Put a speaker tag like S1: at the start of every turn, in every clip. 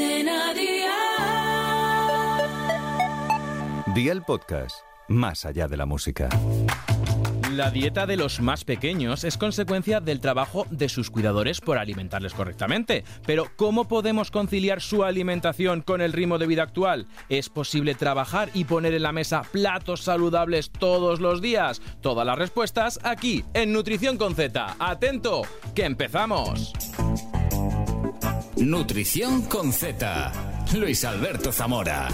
S1: Cadena
S2: Día el podcast, más allá de la música.
S3: La dieta de los más pequeños es consecuencia del trabajo de sus cuidadores por alimentarles correctamente. Pero ¿cómo podemos conciliar su alimentación con el ritmo de vida actual? ¿Es posible trabajar y poner en la mesa platos saludables todos los días? Todas las respuestas aquí, en Nutrición con Z. Atento, que empezamos.
S4: Nutrición con Z. Luis Alberto Zamora.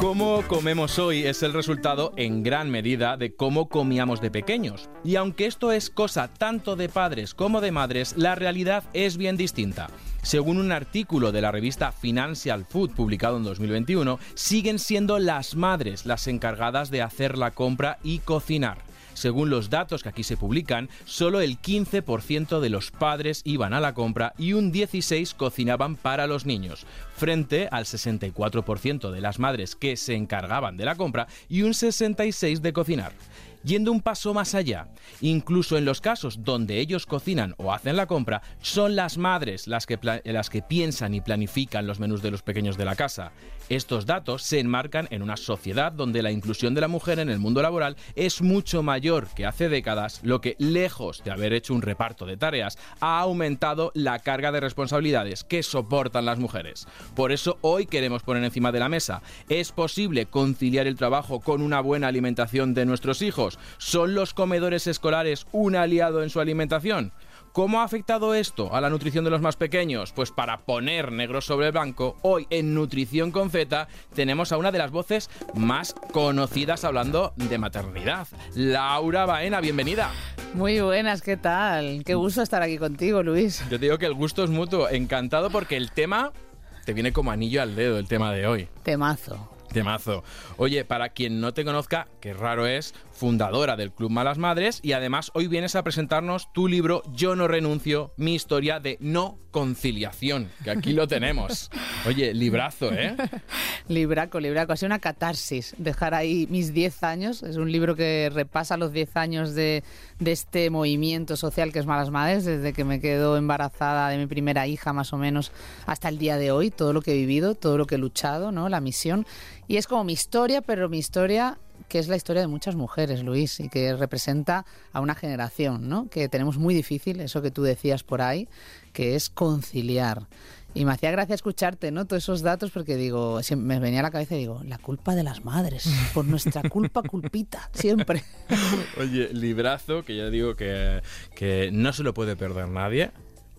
S3: Cómo comemos hoy es el resultado en gran medida de cómo comíamos de pequeños. Y aunque esto es cosa tanto de padres como de madres, la realidad es bien distinta. Según un artículo de la revista Financial Food publicado en 2021, siguen siendo las madres las encargadas de hacer la compra y cocinar. Según los datos que aquí se publican, solo el 15% de los padres iban a la compra y un 16% cocinaban para los niños, frente al 64% de las madres que se encargaban de la compra y un 66% de cocinar. Yendo un paso más allá, incluso en los casos donde ellos cocinan o hacen la compra, son las madres las que, las que piensan y planifican los menús de los pequeños de la casa. Estos datos se enmarcan en una sociedad donde la inclusión de la mujer en el mundo laboral es mucho mayor que hace décadas, lo que, lejos de haber hecho un reparto de tareas, ha aumentado la carga de responsabilidades que soportan las mujeres. Por eso hoy queremos poner encima de la mesa, ¿es posible conciliar el trabajo con una buena alimentación de nuestros hijos? ¿Son los comedores escolares un aliado en su alimentación? ¿Cómo ha afectado esto a la nutrición de los más pequeños? Pues para poner negro sobre blanco, hoy en Nutrición con Z tenemos a una de las voces más conocidas hablando de maternidad. Laura Baena, bienvenida.
S5: Muy buenas, ¿qué tal? Qué gusto estar aquí contigo, Luis.
S3: Yo te digo que el gusto es mutuo, encantado porque el tema te viene como anillo al dedo, el tema de hoy.
S5: Temazo.
S3: Temazo. Oye, para quien no te conozca, que raro es, fundadora del Club Malas Madres y además hoy vienes a presentarnos tu libro Yo no renuncio, mi historia de no conciliación, que aquí lo tenemos. Oye, librazo, ¿eh?
S5: Libraco, libraco. Ha sido una catarsis dejar ahí mis 10 años. Es un libro que repasa los 10 años de, de este movimiento social que es Malas Madres, desde que me quedo embarazada de mi primera hija más o menos hasta el día de hoy, todo lo que he vivido, todo lo que he luchado, ¿no? La misión. Y es como mi historia, pero mi historia que es la historia de muchas mujeres, Luis, y que representa a una generación, ¿no? Que tenemos muy difícil, eso que tú decías por ahí, que es conciliar. Y me hacía gracia escucharte, ¿no? Todos esos datos porque digo, me venía a la cabeza y digo, la culpa de las madres, por nuestra culpa, culpita, siempre.
S3: Oye, librazo, que ya digo que, que no se lo puede perder nadie,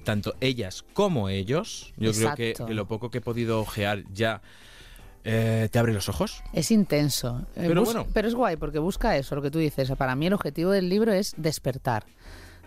S3: tanto ellas como ellos. Yo creo que, que, lo poco que he podido ojear ya eh, te abre los ojos.
S5: Es intenso.
S3: Eh, pero, bueno.
S5: pero es guay porque busca eso, lo que tú dices. Para mí el objetivo del libro es despertar.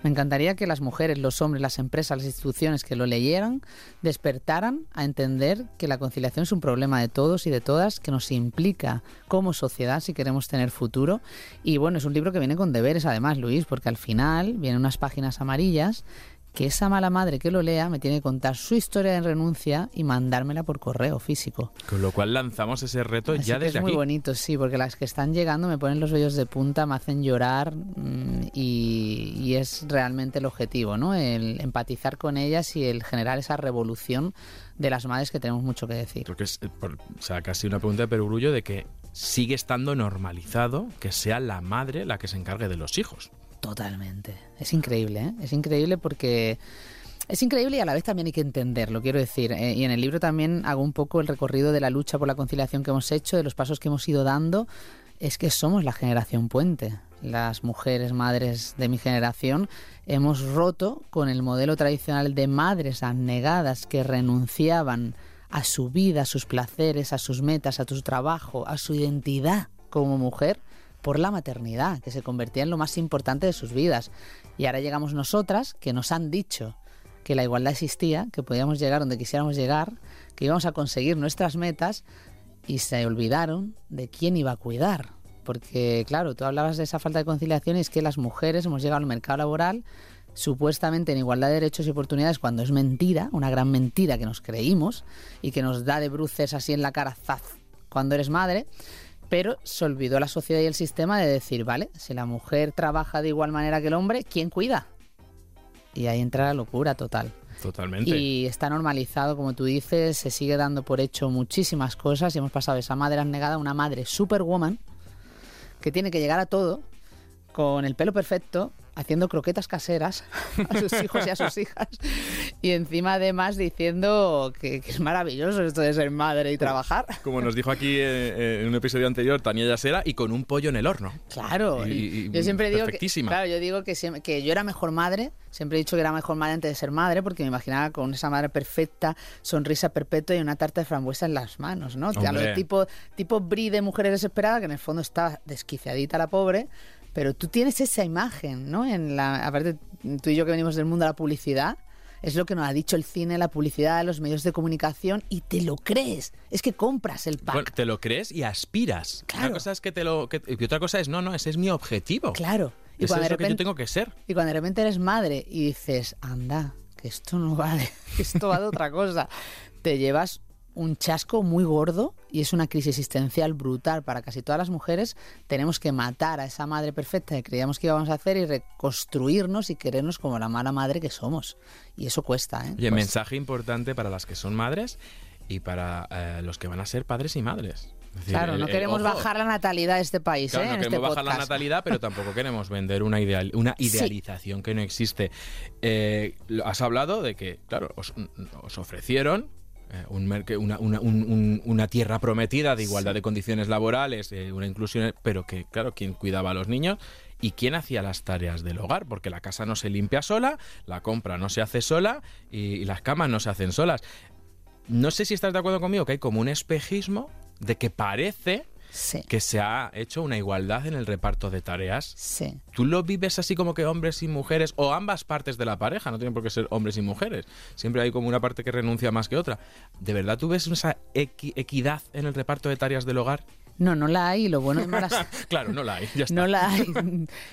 S5: Me encantaría que las mujeres, los hombres, las empresas, las instituciones que lo leyeran, despertaran a entender que la conciliación es un problema de todos y de todas, que nos implica como sociedad si queremos tener futuro. Y bueno, es un libro que viene con deberes además, Luis, porque al final vienen unas páginas amarillas que esa mala madre que lo lea me tiene que contar su historia de renuncia y mandármela por correo físico.
S3: Con lo cual lanzamos ese reto ya desde
S5: es muy bonito, sí, porque las que están llegando me ponen los vellos de punta, me hacen llorar mm, y, es realmente el objetivo, ¿no? El empatizar con ellas y el generar esa revolución de las madres que tenemos mucho que decir.
S3: Porque es o sea, casi una pregunta de perogrullo de que sigue estando normalizado que sea la madre la que se encargue de los hijos.
S5: Totalmente. Es increíble, ¿eh? Es increíble porque... Es increíble y a la vez también hay que entenderlo, quiero decir. Eh, y en el libro también hago un poco el recorrido de la lucha por la conciliación que hemos hecho, de los pasos que hemos ido dando. Es que somos la generación puente. Las mujeres, madres de mi generación, hemos roto con el modelo tradicional de madres abnegadas que renunciaban a su vida, a sus placeres, a sus metas, a su trabajo, a su identidad como mujer por la maternidad, que se convertía en lo más importante de sus vidas. Y ahora llegamos nosotras, que nos han dicho que la igualdad existía, que podíamos llegar donde quisiéramos llegar, que íbamos a conseguir nuestras metas, y se olvidaron de quién iba a cuidar. Porque, claro, tú hablabas de esa falta de conciliación y es que las mujeres hemos llegado al mercado laboral supuestamente en igualdad de derechos y oportunidades cuando es mentira, una gran mentira que nos creímos y que nos da de bruces así en la cara zaz cuando eres madre pero se olvidó la sociedad y el sistema de decir, vale, si la mujer trabaja de igual manera que el hombre, ¿quién cuida? Y ahí entra la locura total.
S3: Totalmente.
S5: Y está normalizado, como tú dices, se sigue dando por hecho muchísimas cosas y hemos pasado de esa madre abnegada a una madre superwoman que tiene que llegar a todo con el pelo perfecto, haciendo croquetas caseras a sus hijos y a sus hijas. Y encima además diciendo que, que es maravilloso esto de ser madre y trabajar.
S3: Como nos dijo aquí eh, en un episodio anterior Tania Yasera, y con un pollo en el horno.
S5: Claro,
S3: Y- y
S5: yo siempre digo que, claro, yo digo que, que yo era mejor madre, siempre he dicho que era mejor madre antes de ser madre, porque me imaginaba con esa madre perfecta, sonrisa perpetua y una tarta de frambuesa en las manos, ¿no? Tipo, tipo brie de mujer desesperada, que en el fondo está desquiciadita la pobre, pero tú tienes esa imagen, ¿no? En la, aparte, tú y yo que venimos del mundo de la publicidad, es lo que nos ha dicho el cine, la publicidad, los medios de comunicación, y te lo crees. Es que compras el pack.
S3: Bueno, te lo crees y aspiras.
S5: Claro.
S3: Una cosa es que te lo. que- y otra cosa es, no, no, ese es mi objetivo.
S5: Claro. Y
S3: Eso
S5: cuando
S3: es
S5: de
S3: lo que yo tengo que ser.
S5: Y cuando de repente eres madre y dices, anda, que esto no vale, que esto va de otra cosa, te llevas un chasco muy gordo y es una crisis existencial brutal para casi todas las mujeres. Tenemos que matar a esa madre perfecta que creíamos que íbamos a hacer y reconstruirnos y querernos como la mala madre que somos. Y eso cuesta, ¿eh?
S3: Oye,
S5: Cuesta.
S3: mensaje importante para las que son madres y para eh, los que van a ser padres y madres. Decir,
S5: Claro,
S3: el-
S5: no
S3: el-
S5: queremos bajar la natalidad de este país,
S3: Claro,
S5: ¿eh?
S3: no
S5: en este
S3: queremos bajar la natalidad, pero tampoco queremos vender una, ideal, una
S5: Sí.
S3: idealización que no existe. Eh, has hablado de que, claro, os, os ofrecieron un una, una- un- un- una tierra prometida de igualdad de condiciones laborales, eh, una inclusión, pero que, claro, ¿quién cuidaba a los niños? ¿Y quién hacía las tareas del hogar? Porque la casa no se limpia sola, la compra no se hace sola y, y las camas no se hacen solas. No sé si estás de acuerdo conmigo que hay como un espejismo de que parece
S5: Sí,
S3: que se ha hecho una igualdad en el reparto de tareas.
S5: sí.
S3: ¿Tú lo vives así como que hombres y mujeres, o ambas partes de la pareja, no tienen por qué ser hombres y mujeres? Siempre hay como una parte que renuncia más que otra. ¿De verdad tú ves esa equi- equidad en el reparto de tareas del hogar?
S5: No, no la hay y lo bueno de malas...
S3: Claro, no la hay, ya está.
S5: No la hay.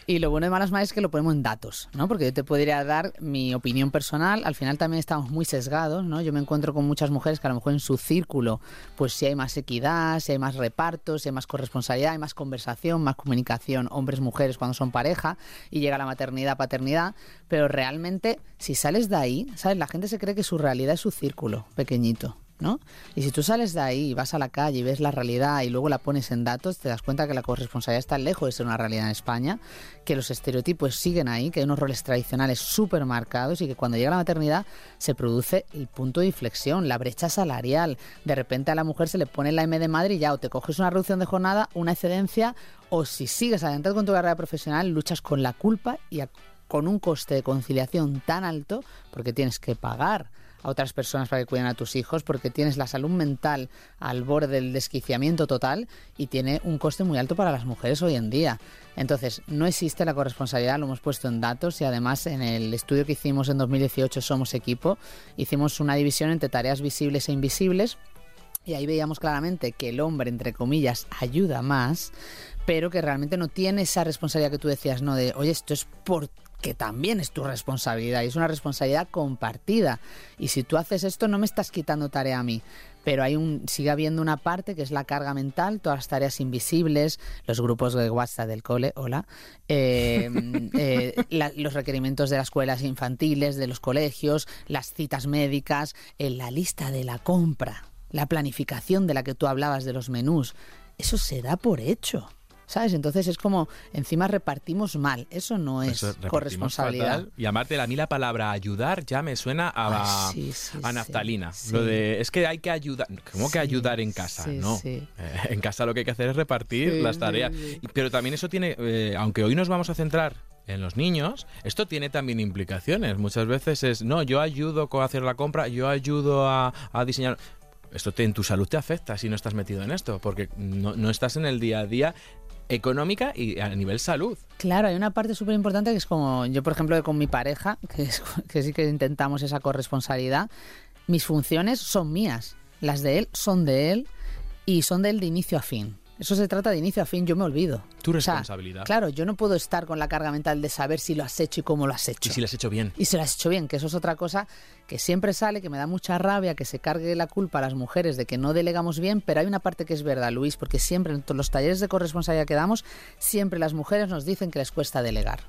S5: Y lo bueno de Malas Madres es que lo ponemos en datos, ¿no? Porque yo te podría dar mi opinión personal. Al final también estamos muy sesgados, ¿no? Yo me encuentro con muchas mujeres que a lo mejor en su círculo, pues si hay más equidad, si hay más repartos, si hay más corresponsabilidad, hay más conversación, más comunicación, hombres, mujeres cuando son pareja y llega la maternidad, paternidad. Pero realmente, si sales de ahí, ¿sabes? La gente se cree que su realidad es su círculo pequeñito. ¿No? Y si tú sales de ahí, vas a la calle y ves la realidad y luego la pones en datos, te das cuenta que la corresponsabilidad está lejos de ser una realidad en España, que los estereotipos siguen ahí, que hay unos roles tradicionales súper marcados y que cuando llega la maternidad se produce el punto de inflexión, la brecha salarial. De repente a la mujer se le pone la M de madre y ya o te coges una reducción de jornada, una excedencia, o si sigues adelante con tu carrera profesional, luchas con la culpa y con un coste de conciliación tan alto porque tienes que pagar a otras personas para que cuiden a tus hijos porque tienes la salud mental al borde del desquiciamiento total y tiene un coste muy alto para las mujeres hoy en día. Entonces, no existe la corresponsabilidad, lo hemos puesto en datos y además en el estudio que hicimos en 2018 Somos Equipo, hicimos una división entre tareas visibles e invisibles y ahí veíamos claramente que el hombre, entre comillas, ayuda más, pero que realmente no tiene esa responsabilidad que tú decías, no, de, oye, esto es porque también es tu responsabilidad y es una responsabilidad compartida. Y si tú haces esto, no me estás quitando tarea a mí. Pero hay un, sigue habiendo una parte que es la carga mental, todas las tareas invisibles, los grupos de WhatsApp del cole, hola, eh, eh, la- los requerimientos de las escuelas infantiles, de los colegios, las citas médicas, eh, la lista de la compra, la planificación de la que tú hablabas de los menús. Eso se da por hecho. ¿Sabes? Entonces es como, encima repartimos mal. Eso no es
S3: Eso
S5: corresponsabilidad.
S3: fatal. Y amarte a mí la palabra ayudar ya me suena a,
S5: Ay, sí, sí,
S3: a naftalina.
S5: sí.
S3: Lo de es que hay que ayudar. ¿Cómo que ayudar en casa? no. Eh, en casa lo que hay que hacer es repartir las tareas. Pero también eso tiene, eh, aunque hoy nos vamos a centrar en los niños, esto tiene también implicaciones. Muchas veces es, no, yo ayudo con hacer la compra, yo ayudo a, a diseñar. Esto te- en tu salud te afecta si no estás metido en esto, porque no, no estás en el día a día económica y a nivel salud.
S5: Claro, hay una parte súper importante que es como yo, por ejemplo, con mi pareja, que, es- que sí que intentamos esa corresponsabilidad, mis funciones son mías, las de él son de él y son de él de inicio a fin. Eso se trata de inicio a fin, yo me olvido.
S3: Tu
S5: O sea,
S3: responsabilidad.
S5: claro, yo no puedo estar con la carga mental de saber si lo has hecho y cómo lo has hecho.
S3: Y si lo has hecho bien.
S5: Y se lo has hecho bien, que eso es otra cosa que siempre sale, que me da mucha rabia, que se cargue la culpa a las mujeres de que no delegamos bien, pero hay una parte que es verdad, Luis, porque siempre en todos los talleres de corresponsabilidad que damos, siempre las mujeres nos dicen que les cuesta delegar.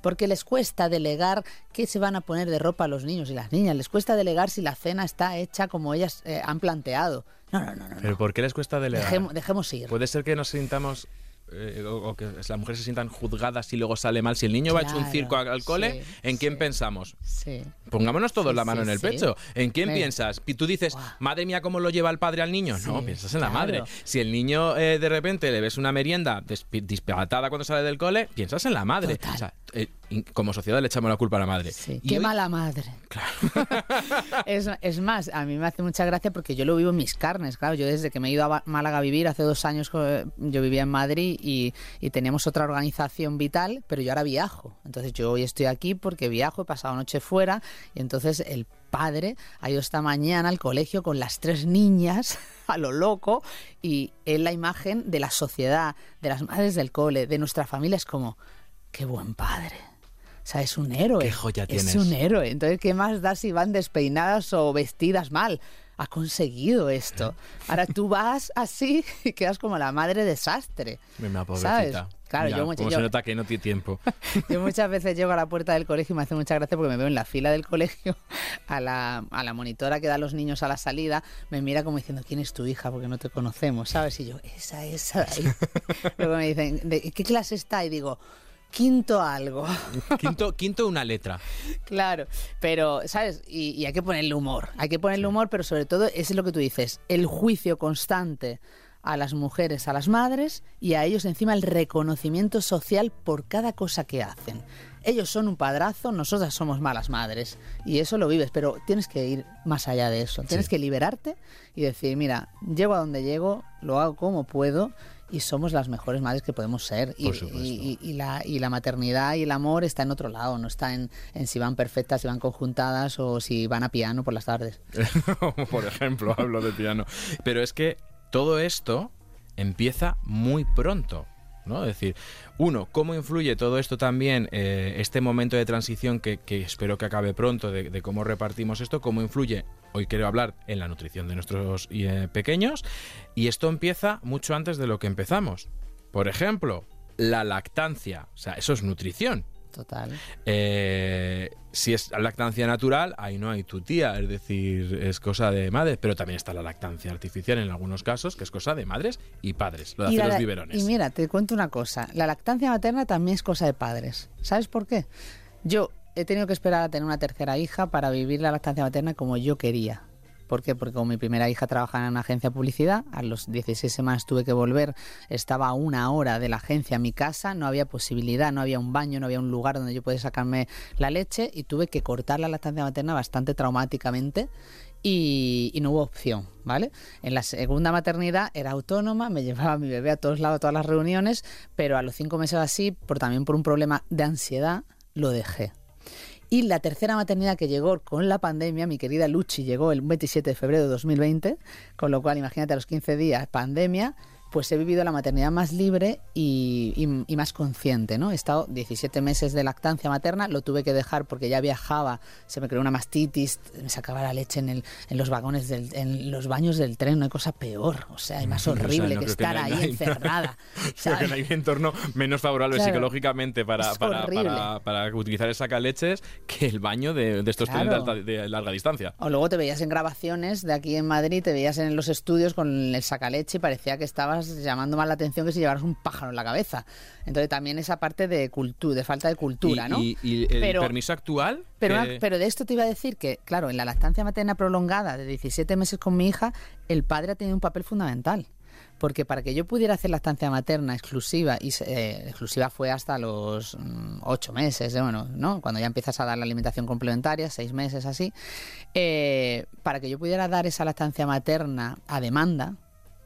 S5: Porque les cuesta delegar qué se van a poner de ropa a los niños y las niñas, les cuesta delegar si la cena está hecha como ellas eh, han planteado. No, no, no, no.
S3: ¿Pero
S5: no.
S3: por qué les cuesta delegar?
S5: Dejemos, dejemos ir.
S3: Puede ser que nos sintamos eh, o, o que las mujeres se sientan juzgadas y luego sale mal. Si el niño va a echar un circo al, cole,
S5: sí,
S3: ¿en quién
S5: sí.
S3: pensamos?
S5: Sí.
S3: Pongámonos todos la mano en el pecho. ¿En quién
S5: Me-
S3: piensas? Y tú dices, madre mía, ¿cómo lo lleva el padre al niño? no, piensas en la madre. Si el niño eh, de repente le ves una merienda disparatada cuando sale del cole, piensas en la madre. O sea, eh, como sociedad le echamos la culpa a la madre.
S5: Sí, qué
S3: hoy-
S5: mala madre. es, es más, a mí me hace mucha gracia porque yo lo vivo en mis carnes, claro. Yo desde que me he ido a Málaga a vivir, hace dos años yo vivía en Madrid y, y teníamos otra organización vital, pero yo ahora viajo. Entonces yo hoy estoy aquí porque viajo, he pasado noche fuera y entonces el padre ha ido esta mañana al colegio con las tres niñas a lo loco y es la imagen de la sociedad, de las madres del cole, de nuestra familia. Es como, qué buen padre. O sea, es un héroe.
S3: Qué joya
S5: es
S3: tienes.
S5: un héroe. Entonces, ¿qué más da si van despeinadas o vestidas mal? Ha conseguido esto. Ahora tú vas así y quedas como la madre desastre.
S3: Mira,
S5: ¿Sabes? Claro,
S3: Ya,
S5: yo, yo-
S3: se nota que no tiene tiempo.
S5: yo muchas veces llego a la puerta del colegio y me hace mucha gracia porque me veo en la fila del colegio a la, a la monitora que da a los niños a la salida, me mira como diciendo, ¿quién es tu hija? Porque no te conocemos, ¿sabes? Y yo, esa, esa. Luego me dicen, ¿de qué clase está? Y digo, quinto algo.
S3: quinto, quinto una letra.
S5: Claro, pero, ¿sabes? Y, y hay que ponerle humor. Hay que ponerle humor, pero sobre todo, eso es lo que tú dices, el juicio constante a las mujeres, a las madres y a ellos encima el reconocimiento social por cada cosa que hacen. Ellos son un padrazo, nosotras somos malas madres y eso lo vives, pero tienes que ir más allá de eso. Tienes
S3: Sí.
S5: que liberarte y decir, mira, llego a donde llego, lo hago como puedo y somos las mejores madres que podemos ser. Y,
S3: Por supuesto.
S5: y- y- y la, y la maternidad y el amor está en otro lado, no está en, en si van perfectas, si van conjuntadas o si van a piano por las tardes.
S3: Por ejemplo, hablo de piano. Pero es que todo esto empieza muy pronto. Es decir, uno, ¿cómo influye todo esto también, eh, este momento de transición que, espero que acabe pronto, de, de cómo repartimos esto, cómo influye, hoy quiero hablar en la nutrición de nuestros eh, pequeños, y esto empieza mucho antes de lo que empezamos. Por ejemplo, la lactancia, o sea, eso es nutrición.
S5: Total.
S3: Eh, si es lactancia natural, ahí no hay tu tía, es decir, es cosa de madres, pero también está la lactancia artificial en algunos casos, que es cosa de madres y padres, lo de hacer
S5: la-
S3: los biberones.
S5: y mira, te cuento una cosa, la lactancia materna también es cosa de padres. ¿Sabes por qué? Yo he tenido que esperar a tener una tercera hija para vivir la lactancia materna como yo quería. ¿Por qué? Porque como mi primera hija trabajaba en una agencia de publicidad, a los 16 semanas tuve que volver, estaba a una hora de la agencia a mi casa, no había posibilidad, no había un baño, no había un lugar donde yo pudiera sacarme la leche y tuve que cortar la lactancia materna bastante traumáticamente y, y no hubo opción, ¿vale? En la segunda maternidad era autónoma, me llevaba a mi bebé a todos lados, a todas las reuniones, pero a los cinco meses así, por, también por un problema de ansiedad, lo dejé. Y la tercera maternidad que llegó con la pandemia, mi querida Luchi, llegó el 27 de febrero de 2020, con lo cual imagínate a los 15 días, pandemia, pues he vivido la maternidad más libre y, y- y más consciente, ¿no? He estado 17 meses de lactancia materna, lo tuve que dejar porque ya viajaba, se me creó una mastitis, me sacaba la leche en, el, en los vagones, del, en los baños del tren, no hay cosa peor, o sea, hay más
S3: O sea,
S5: horrible
S3: no
S5: que
S3: que
S5: estar
S3: no hay-
S5: ahí
S3: no
S5: encerrada.
S3: Creo que no hay entorno menos favorable
S5: Claro.
S3: psicológicamente para, para,
S5: horrible.
S3: para, para utilizar el sacaleches que el baño de, de estos trenes de,
S5: Claro.
S3: de larga distancia.
S5: O luego te veías en grabaciones de aquí en Madrid, te veías en los estudios con el sacaleche y parecía que estabas llamando más la atención que si llevaras un pájaro en la cabeza. Entonces también esa parte de cultura, de falta de cultura,
S3: y,
S5: ¿no?
S3: y- y el
S5: Pero-
S3: permiso actual...
S5: Pero,
S3: que-
S5: una- pero de esto te iba a decir que, claro, en la lactancia materna prolongada de 17 meses con mi hija, el padre ha tenido un papel fundamental. Porque para que yo pudiera hacer lactancia materna exclusiva, y eh, exclusiva fue hasta los mm, ocho meses, eh, bueno, ¿no? Cuando ya empiezas a dar la alimentación complementaria, seis meses así, eh, para que yo pudiera dar esa lactancia materna a demanda,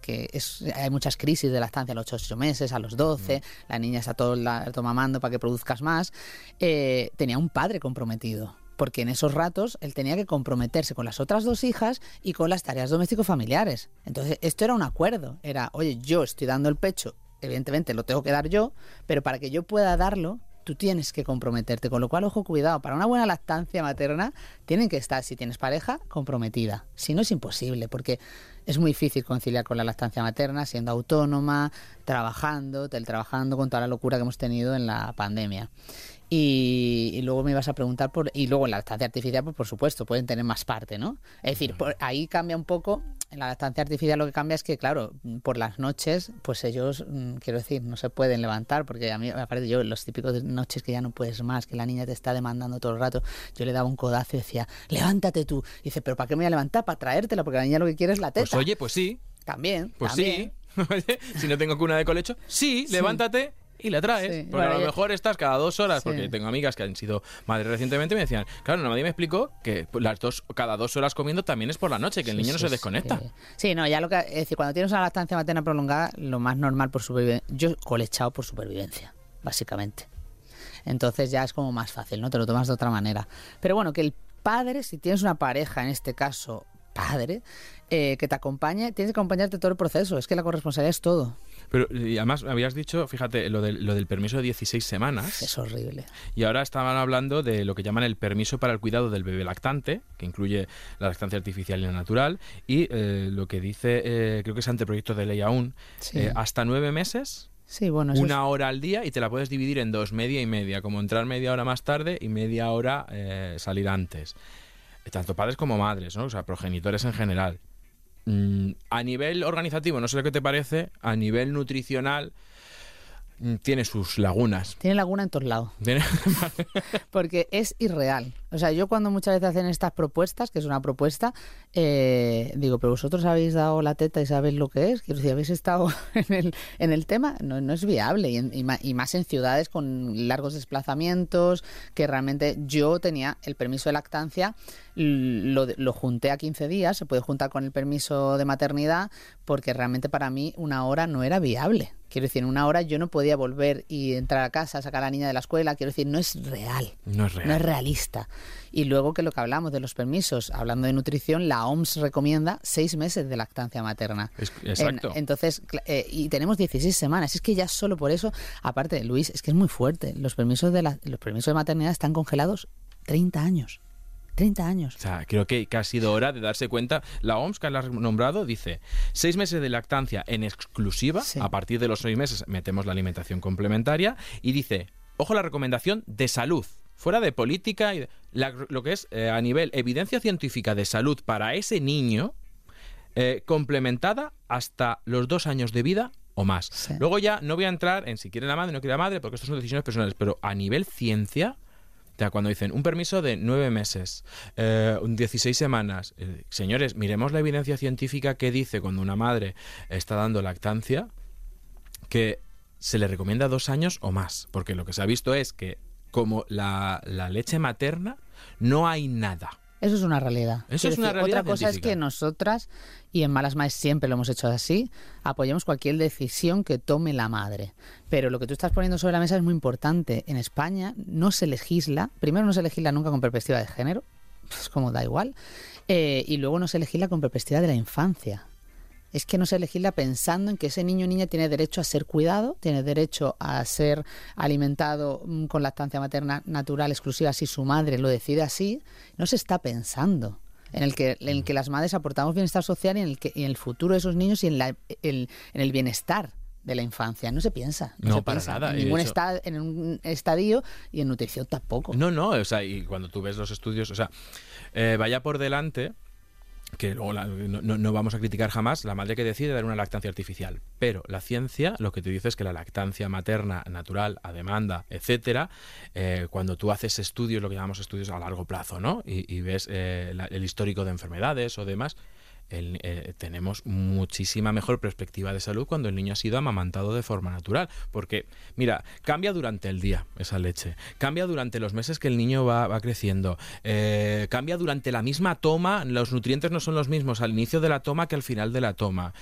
S5: que es, hay muchas crisis de lactancia a los 8 meses, a los 12, la niña está todo el rato mamando para que produzcas más, eh, tenía un padre comprometido. Porque en esos ratos él tenía que comprometerse con las otras dos hijas y con las tareas doméstico-familiares. Entonces, esto era un acuerdo. Era, oye, yo estoy dando el pecho, evidentemente lo tengo que dar yo, pero para que yo pueda darlo, tú tienes que comprometerte. Con lo cual, ojo, cuidado, para una buena lactancia materna tienen que estar, si tienes pareja, comprometida. Si no, es imposible, porque es muy difícil conciliar con la lactancia materna siendo autónoma, trabajando, teletrabajando con toda la locura que hemos tenido en la pandemia. Y, luego me ibas a preguntar por. Y luego en la lactancia artificial, pues por supuesto, pueden tener más parte, ¿no? Es decir, por, ahí cambia un poco. En la lactancia artificial lo que cambia es que, claro, por las noches, pues ellos, mm, quiero decir, no se pueden levantar, porque a mí me parece, yo, los típicos noches que ya no puedes más, que la niña te está demandando todo el rato, yo le daba un codazo y decía, levántate tú. Y dice, ¿pero para qué me voy a levantar? Para traértela, porque la niña lo que quiere es la teta.
S3: Pues oye, pues sí.
S5: También.
S3: Pues
S5: también.
S3: sí. Si no tengo cuna de colecho, sí,
S5: Sí.
S3: Y la traes.
S5: Sí.
S3: Porque
S5: Bueno,
S3: a lo
S5: yo-
S3: mejor estás cada dos horas,
S5: Sí.
S3: porque tengo amigas que han sido madres recientemente y me decían, claro, nadie me explicó que las dos, cada dos horas comiendo también es por la noche, que el
S5: Sí,
S3: niño no se desconecta.
S5: Sí. Sí, no, ya lo que. Es decir, cuando tienes una lactancia materna prolongada, lo más normal por supervivencia. Yo colechado por supervivencia, básicamente. Entonces ya es como más fácil, ¿no? Te lo tomas de otra manera. Pero bueno, que el padre, si tienes una pareja, en este caso padre, eh, que te acompañe, tienes que acompañarte todo el proceso. Es que la corresponsabilidad es todo.
S3: Pero y además habías dicho, fíjate, lo del, lo del permiso de 16 semanas.
S5: Es horrible.
S3: Y ahora estaban hablando de lo que llaman el permiso para el cuidado del bebé lactante, que incluye la lactancia artificial y la natural, y eh, lo que dice, eh, creo que es anteproyecto de ley aún,
S5: Sí.
S3: eh, hasta nueve meses,
S5: Sí, bueno,
S3: una hora al día, y te la puedes dividir en dos, media y media, como entrar media hora más tarde y media hora eh, salir antes. Tanto padres como madres, ¿no? O sea, progenitores en general. Mm, a nivel organizativo, no sé lo que te parece, a nivel nutricional, mm, tiene sus lagunas.
S5: tiene laguna en todos lados.
S3: Tiene-
S5: porque es irreal. O sea, yo cuando muchas veces hacen estas propuestas, que es una propuesta, eh, digo, pero vosotros habéis dado la teta y sabéis lo que es, quiero decir, habéis estado en el, en el tema, no, no es viable, y, en- y ma- y más en ciudades con largos desplazamientos, que realmente yo tenía el permiso de lactancia, lo, lo junté a 15 días, se puede juntar con el permiso de maternidad, porque realmente para mí una hora no era viable. Quiero decir, en una hora yo no podía volver y entrar a casa, sacar a la niña de la escuela, quiero decir, no es real.
S3: no es real.
S5: No es realista. Y luego que lo que hablamos de los permisos, hablando de nutrición, la OMS recomienda seis meses de lactancia materna.
S3: Es- exacto.
S5: En- entonces, eh, y tenemos 16 semanas. Es que ya solo por eso, aparte, Luis, es que es muy fuerte. Los permisos de, la- los permisos de maternidad están congelados 30 años. 30 años.
S3: O sea, creo que, que ha sido hora de darse cuenta. La OMS, que la ha nombrado, dice seis meses de lactancia en exclusiva.
S5: Sí.
S3: A partir de los seis meses metemos la alimentación complementaria. Y dice, ojo la recomendación de salud. Fuera de política, y la- lo que es eh, a nivel evidencia científica de salud para ese niño, eh, complementada hasta los dos años de vida o más.
S5: Sí.
S3: Luego ya no voy a entrar en si quiere la madre o no quiere la madre, porque estas son decisiones personales, pero a nivel ciencia, o sea, cuando dicen un permiso de nueve meses, eh, un 16 semanas, eh, señores, miremos la evidencia científica que dice cuando una madre está dando lactancia, que se le recomienda dos años o más, porque lo que se ha visto es que como la, la leche materna, no hay nada.
S5: Eso es una realidad.
S3: Eso es una realidad
S5: Otra cosa es que nosotras, y en Malas Madres siempre lo hemos hecho así, apoyamos cualquier decisión que tome la madre. Pero lo que tú estás poniendo sobre la mesa es muy importante. En España no se legisla, primero no se legisla nunca con perspectiva de género, es como da igual, eh, y luego no se legisla con perspectiva de la infancia. Es que no se legisla pensando en que ese niño o niña tiene derecho a ser cuidado, tiene derecho a ser alimentado mm, con lactancia materna natural exclusiva si su madre lo decide así. No se está pensando en el que, en el que las madres aportamos bienestar social y en el, que, en el futuro de esos niños y en, la- el, en el bienestar de la infancia. No se piensa. No,
S3: No,
S5: se
S3: para
S5: piensa.
S3: nada,
S5: En ningún
S3: hecho-
S5: en un estadio y en nutrición tampoco.
S3: No, no, o sea, y cuando tú ves los estudios, o sea, eh, vaya por delante que la- no, no- no vamos a criticar jamás la madre que decide dar una lactancia artificial, pero la ciencia lo que te dice es que la lactancia materna natural a demanda, etcétera, eh, cuando tú haces estudios, lo que llamamos estudios a largo plazo, ¿no? Y, y ves eh, la- el histórico de enfermedades o demás, eh, tenemos muchísima mejor perspectiva de salud cuando el niño ha sido amamantado de forma natural. Porque, mira, cambia durante el día esa leche, cambia durante los meses que el niño va, va creciendo, eh, cambia durante la misma toma, los nutrientes no son los mismos al inicio de la toma que al final de la toma.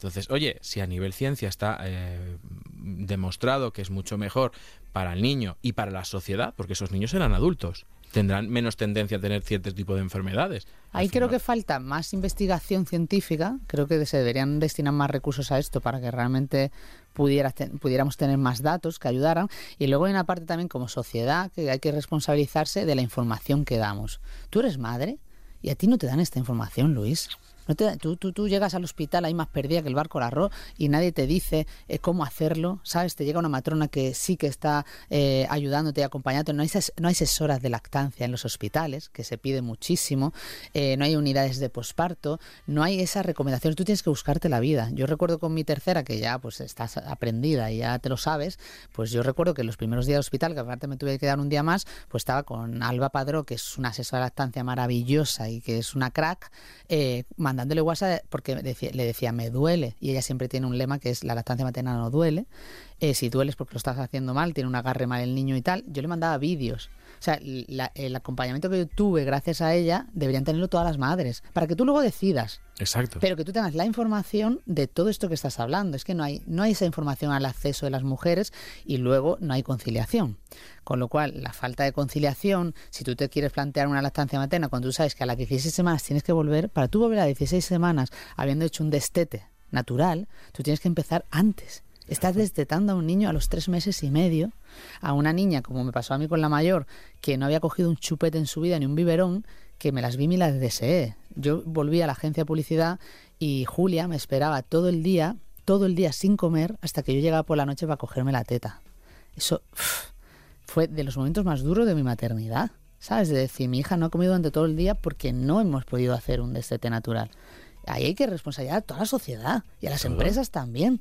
S3: Entonces, oye, si a nivel ciencia está eh, demostrado que es mucho mejor para el niño y para la sociedad, porque esos niños eran adultos, tendrán menos tendencia a tener ciertos tipos de enfermedades.
S5: Ahí creo que falta más investigación científica, creo que se deberían destinar más recursos a esto para que realmente pudiera, pudiéramos tener más datos que ayudaran. Y luego hay una parte también como sociedad que hay que responsabilizarse de la información que damos. ¿Tú eres madre? Y a ti no te dan esta información, Luis tú, tú, tú, llegas al hospital ahí más perdida que el barco al arroz y nadie te dice eh, cómo hacerlo, ¿sabes? Te llega una matrona que sí que está eh, ayudándote y acompañándote. No hay, no hay asesoras de lactancia en los hospitales, que se pide muchísimo. Eh, no hay unidades de posparto. No hay esas recomendaciones. Tú tienes que buscarte la vida. Yo recuerdo con mi tercera, que ya pues estás aprendida y ya te lo sabes, pues yo recuerdo que los primeros días de hospital, que aparte me tuve que quedar un día más, pues estaba con Alba Padró, que es una asesora de lactancia maravillosa y que es una crack, eh, mandándole WhatsApp porque le decía, me duele. Y ella siempre tiene un lema que es la lactancia materna no duele. Eh, si dueles porque lo estás haciendo mal, tiene un agarre mal el niño y tal. Yo le mandaba vídeos. O sea, el acompañamiento que yo tuve gracias a ella deberían tenerlo todas las madres, para que tú luego decidas.
S3: Exacto.
S5: Pero que tú tengas la información de todo esto que estás hablando. Es que no hay, no hay esa información al acceso de las mujeres y luego no hay conciliación. Con lo cual, la falta de conciliación, si tú te quieres plantear una lactancia materna cuando tú sabes que a las 16 semanas tienes que volver, para tú volver a 16 semanas habiendo hecho un destete natural, tú tienes que empezar antes. Estás destetando a un niño a los tres meses y medio, a una niña, como me pasó a mí con la mayor, que no había cogido un chupete en su vida ni un biberón, que me las vi y las deseé. Yo volví a la agencia de publicidad y Julia me esperaba todo el día, todo el día sin comer, hasta que yo llegaba por la noche para cogerme la teta. Eso fue de los momentos más duros de mi maternidad. ¿Sabes? De decir, mi hija no ha comido durante todo el día porque no hemos podido hacer un destete natural. Ahí hay que responsabilizar a toda la sociedad y a las empresas también.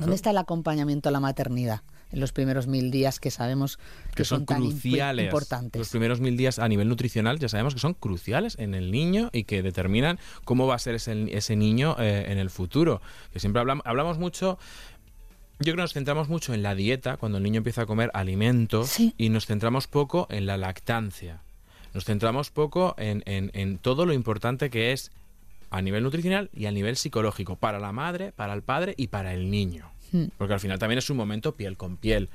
S5: ¿Dónde está el acompañamiento a la maternidad? en los primeros mil días que sabemos que, son, tan cruciales. importantes.
S3: Los primeros mil días a nivel nutricional ya sabemos que son cruciales en el niño y que determinan cómo va a ser ese, ese niño eh, en el futuro. Que siempre hablamos, hablamos mucho yo creo que nos centramos mucho en la dieta, cuando el niño empieza a comer alimentos, y nos centramos poco en la lactancia. Nos centramos poco en, en, en, todo lo importante que es a nivel nutricional y a nivel psicológico, para la madre, para el padre y para el niño. Hmm. Porque al final también es un momento piel con piel.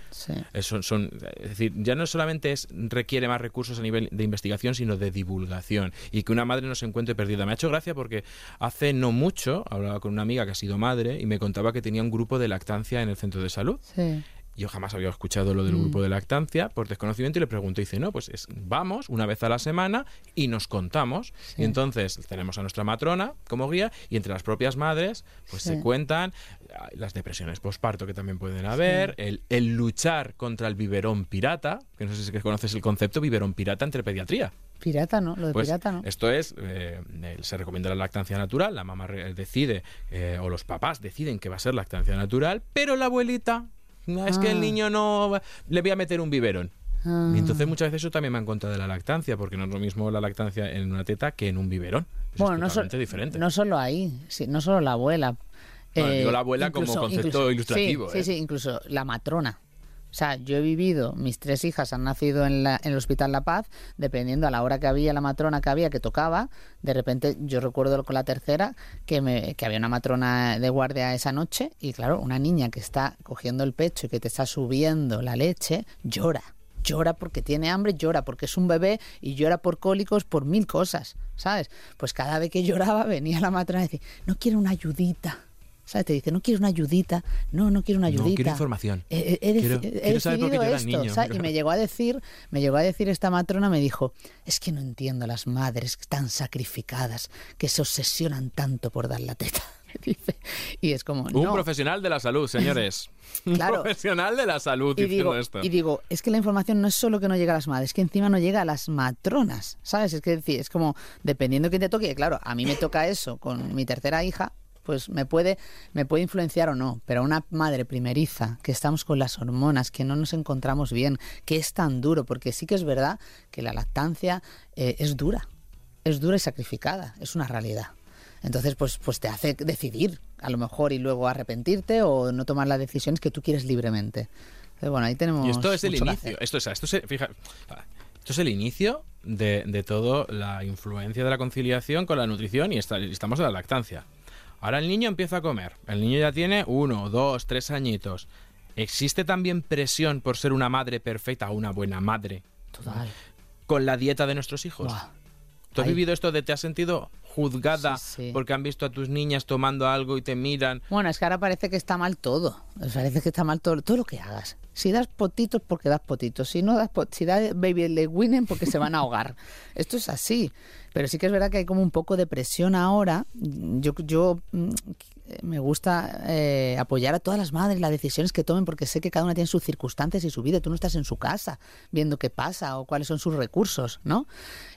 S3: Es, son, es decir, ya no solamente es, requiere más recursos a nivel de investigación, sino de divulgación. Y que una madre no se encuentre perdida. Me ha hecho gracia porque hace no mucho hablaba con una amiga que ha sido madre y me contaba que tenía un grupo de lactancia en el centro de salud. Sí yo jamás había escuchado lo del mm. grupo de lactancia por desconocimiento y le pregunto y dice, no, pues es, vamos una vez a la semana y nos contamos. Y entonces tenemos a nuestra matrona como guía y entre las propias madres pues se cuentan las depresiones posparto que también pueden haber, el, luchar contra el biberón pirata, que no sé si conoces el concepto biberón pirata entre pediatría.
S5: Pirata, ¿no? Lo de
S3: pues
S5: pirata, ¿no?
S3: Esto es, eh, se recomienda la lactancia natural, la mamá decide, eh, o los papás deciden que va a ser lactancia natural, pero la abuelita no, es que el ah. niño no le voy a meter un biberón. Ah. Y entonces muchas veces eso también me han contado de la lactancia, porque no es lo mismo la lactancia en una teta que en un biberón. bueno,
S5: no,
S3: diferente.
S5: no solo ahí, sí, no solo la abuela.
S3: Bueno, eh, la abuela como concepto ilustrativo.
S5: Sí,
S3: ¿eh?
S5: sí, incluso la matrona. O sea, yo he vivido, mis tres hijas han nacido en, la, en, el Hospital La Paz, dependiendo a la hora que había, la matrona que había, que tocaba. De repente, yo recuerdo con la tercera que, me, que había una matrona de guardia esa noche y, claro, una niña que está cogiendo el pecho y que te está subiendo la leche, llora. Llora porque tiene hambre, llora porque es un bebé y llora por cólicos, por mil cosas, ¿sabes? Pues cada vez que lloraba venía la matrona y decía, no quiero una ayudita ¿sabes? Te dice, no quiero una ayudita, no, no quiero una ayudita. No,
S3: quiero información.
S5: He, quiero, saber por qué esto, niño. Y me llegó a decir, me llegó a decir esta matrona, me dijo, es que no entiendo a las madres tan sacrificadas que se obsesionan tanto por dar la teta. Y es como.
S3: Un profesional de la salud, señores. claro. Un profesional de la salud y
S5: diciendo
S3: digo, esto.
S5: Y digo, es que la información no es solo que no llega a las madres, es que encima no llega a las matronas. ¿Sabes? Es que es como, dependiendo de quién te toque, claro, a mí me toca eso con mi tercera hija, pues me puede, me puede influenciar o no, pero una madre primeriza, que estamos con las hormonas, que no nos encontramos bien, que es tan duro, porque sí que es verdad que la lactancia eh, es dura, es dura y sacrificada, es una realidad. Entonces, pues, pues te hace decidir, a lo mejor, y luego arrepentirte o no tomar las decisiones que tú quieres libremente. bueno, ahí tenemos.
S3: Y esto es el inicio. Esto es, esto es, fija, esto es el inicio de, de toda la influencia de la conciliación con la nutrición y estamos en la lactancia. Ahora el niño empieza a comer. El niño ya tiene uno, dos, tres añitos. ¿Existe también presión por ser una madre perfecta o una buena madre?
S5: Total.
S3: con la dieta de nuestros hijos?
S5: Buah.
S3: ¿Tú has
S5: Ay.
S3: vivido esto de te has sentido juzgada
S5: Sí, sí.
S3: porque han visto a tus niñas tomando algo y te miran?
S5: Bueno, es que ahora parece que está mal todo. Parece que está mal todo, todo lo que hagas. Si das potitos, porque das potitos. Si no das si das baby le winen, porque se van a ahogar. Esto es así. Pero sí que es verdad que hay como un poco de presión ahora. Yo, yo mm, me gusta eh, apoyar a todas las madres las decisiones que tomen porque sé que cada una tiene sus circunstancias y su vida. Tú no estás en su casa viendo qué pasa o cuáles son sus recursos, ¿no?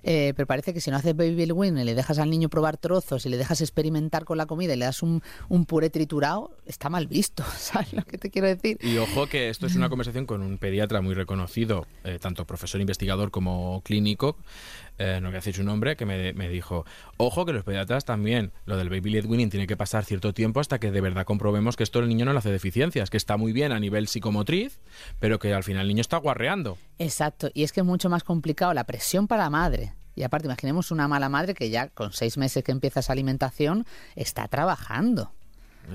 S5: Eh, pero parece que si no haces baby win y le dejas al niño probar trozos y le dejas experimentar con la comida y le das un, un puré triturado, está mal visto, ¿sabes lo que te quiero decir?
S3: Y ojo que esto es una conversación con un pediatra muy reconocido, eh, tanto profesor investigador como clínico, eh, no voy a decir su nombre, que me, me dijo, ojo que los pediatras también, lo del baby led weaning tiene que pasar cierto tiempo hasta que de verdad comprobemos que esto el niño no le hace deficiencias, que está muy bien a nivel psicomotriz, pero que al final el niño está guarreando.
S5: Exacto, y es que es mucho más complicado la presión para la madre. Y aparte, imaginemos una mala madre que ya con seis meses que empieza esa alimentación está trabajando.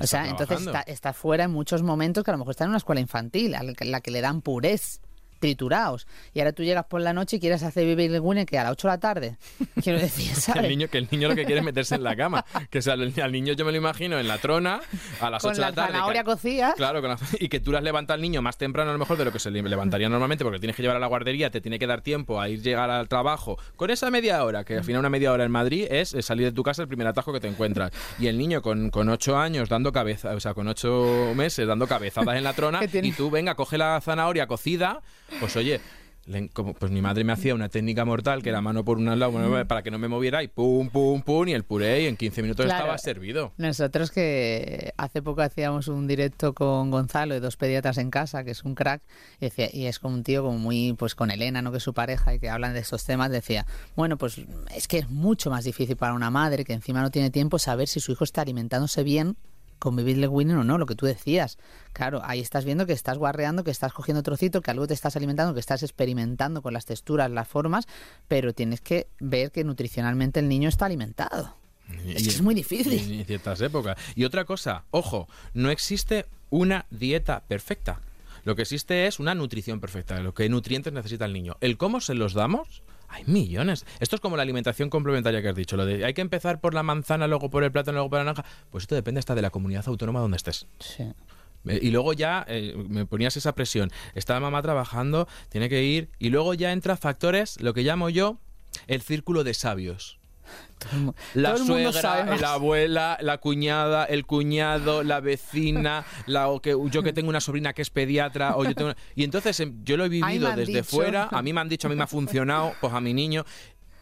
S5: o sea, entonces está, está fuera en muchos momentos que a lo mejor está en una escuela infantil, a la que, la que le dan purés triturados. Y ahora tú llegas por la noche y quieres hacer baby legune que a las 8 de la tarde. Quiero decir,
S3: Que el,
S5: ¿sabes?
S3: niño, que el niño lo que quiere es meterse en la cama. Que o sea, al al niño yo me lo imagino en la trona a las
S5: Con
S3: 8 de
S5: la
S3: la tarde.
S5: zanahoria
S3: que-
S5: cocida.
S3: Claro, con la- y que tú las levantas al niño más temprano a lo mejor de lo que se le levantaría normalmente porque tienes que llevar a la guardería, te tiene que dar tiempo a ir llegar al trabajo con esa media hora, que al final una media hora en Madrid es salir de tu casa el primer atajo que te encuentras. Y el niño con, con ocho años dando cabeza, o sea, con ocho meses dando cabezadas en la trona y tú venga, coge la zanahoria cocida, pues oye... como- pues mi madre me hacía una técnica mortal que era mano por un lado bueno, para que no me moviera y pum, pum, pum y el puré y en 15 minutos
S5: Claro.
S3: estaba servido.
S5: Nosotros que hace poco hacíamos un directo con Gonzalo y dos pediatras en casa, que es un crack, y, decía, y es como un tío como muy, pues con Elena, ¿no? que es su pareja, y que hablan de estos temas, decía, bueno, pues es que es mucho más difícil para una madre que encima no tiene tiempo saber si su hijo está alimentándose bien con Led Winning o no, lo que tú decías. Claro, ahí estás viendo que estás guarreando, que estás cogiendo trocito, que algo te estás alimentando, que estás experimentando con las texturas, las formas, pero tienes que ver que nutricionalmente el niño está alimentado. Es que es muy difícil.
S3: Y en ciertas épocas. Y otra cosa, ojo, no existe una dieta perfecta. Lo que existe es una nutrición perfecta, lo que nutrientes necesita el niño. El cómo se los damos, hay millones. Esto es como la alimentación complementaria que has dicho, lo de hay que empezar por la manzana, luego por el plátano, luego por la naranja. Pues esto depende hasta de la comunidad autónoma donde estés.
S5: Sí.
S3: Eh, Y luego ya eh, me ponías esa presión. Está la mamá trabajando, tiene que ir. Y luego ya entra factores, lo que llamo yo, el círculo de sabios.
S5: Todo el mu-
S3: La
S5: todo el
S3: suegra, la abuela, la cuñada, el cuñado, la vecina, la, o que, yo que tengo una sobrina que es pediatra, o yo tengo una- y entonces em, yo lo he vivido desde
S5: dicho.
S3: fuera, a mí me han dicho, a mí me ha funcionado, pues a mi niño.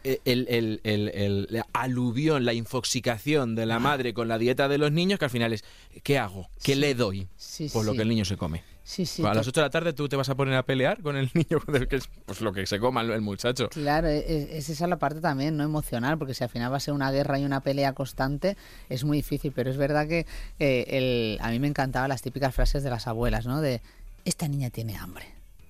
S3: eh, El, el, el, el- la aluvión, la infoxicación de la madre con la dieta de los niños, que al final es, ¿qué hago? ¿Qué le doy?
S5: Sí,
S3: Por lo que el niño se come.
S5: Sí, sí.
S3: A las 8 de la tarde tú te vas a poner a pelear con el niño, que es, pues lo que se coma el, el muchacho.
S5: Claro, e- e- es esa la parte también, no emocional, porque si al final va a ser una guerra y una pelea constante, es muy difícil. Pero es verdad que eh, el, a mí me encantaban las típicas frases de las abuelas, ¿no? De, esta niña tiene hambre,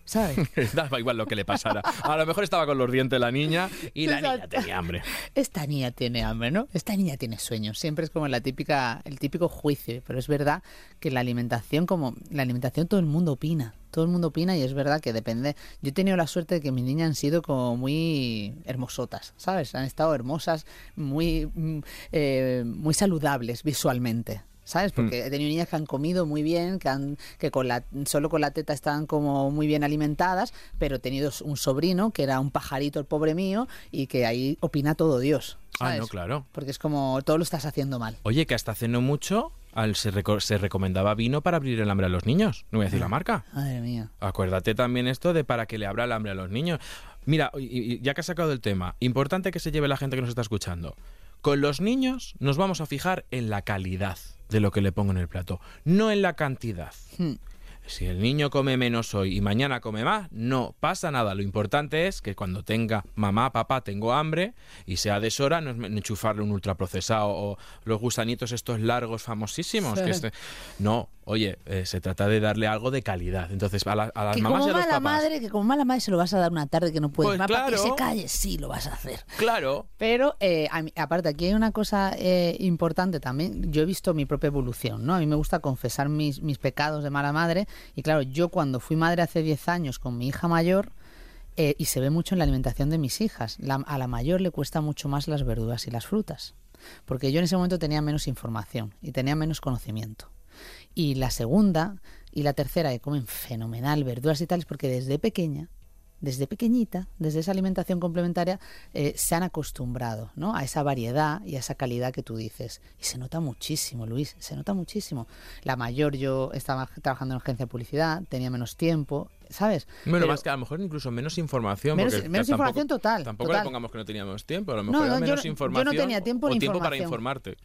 S5: ¿sabes?
S3: Daba igual lo que le pasara. A lo mejor estaba con los dientes la niña y la niña tenía hambre.
S5: Esta niña tiene hambre, ¿no? Esta niña tiene sueños. Siempre es como la típica, el típico juicio. Pero es verdad que la alimentación, como la alimentación, todo el mundo opina. Todo el mundo opina y es verdad que depende. Yo he tenido la suerte de que mis niñas han sido como muy hermosotas, ¿sabes? Han estado hermosas, muy, mm, eh, muy saludables visualmente. ¿Sabes? Porque he tenido niñas que han comido muy bien, que han, que con la, solo con la teta estaban como muy bien alimentadas, pero he tenido un sobrino que era un pajarito el pobre mío y que ahí opina todo Dios.
S3: Ah,
S5: ¿sabes?
S3: no, claro.
S5: Porque es como todo lo estás haciendo mal.
S3: Oye, que hasta hace no mucho al- se, reco- se recomendaba vino para abrir el hambre a los niños. No voy a decir la marca.
S5: Madre mía.
S3: Acuérdate también esto de para que le abra el hambre a los niños. Mira, y- y ya que has sacado el tema, importante que se lleve la gente que nos está escuchando. Con los niños nos vamos a fijar en la calidad de lo que le pongo en el plato, no en la cantidad.
S5: Hmm.
S3: Si el niño come menos hoy y mañana come más, no pasa nada. Lo importante es que cuando tenga mamá, papá, tengo hambre y sea deshora, no enchufarle un ultraprocesado o los gusanitos estos largos famosísimos. que este- No, oye, eh, se trata de darle algo de calidad. Entonces, a, la- a las
S5: Que
S3: mamás
S5: como
S3: y a los
S5: mala
S3: papás.
S5: madre, que como mala madre se lo vas a dar una tarde que no puedes
S3: Pues
S5: más para que
S3: claro.
S5: se calle, sí lo vas a hacer.
S3: Claro.
S5: Pero eh, mí- aparte, aquí hay una cosa eh, importante también. Yo he visto mi propia evolución, ¿no? A mí me gusta confesar mis, mis pecados de mala madre. Y claro, yo cuando fui madre hace 10 años con mi hija mayor, Eh, y se ve mucho en la alimentación de mis hijas. a la mayor le cuesta mucho más las verduras y las frutas, porque yo en ese momento tenía menos información y tenía menos conocimiento. Y la segunda y la tercera, que comen fenomenal verduras y tales, porque desde pequeña desde pequeñita, desde esa alimentación complementaria, eh, se han acostumbrado ¿no? a esa variedad y a esa calidad que tú dices. Y se nota muchísimo, Luis, se nota muchísimo. La mayor, yo estaba trabajando en agencia de publicidad, tenía menos tiempo, ¿sabes?
S3: Bueno, más que a lo mejor incluso menos información.
S5: Menos, información total.
S3: Tampoco
S5: le
S3: pongamos que no teníamos tiempo, a lo mejor era menos información.
S5: Yo no tenía tiempo
S3: o tiempo para informarte.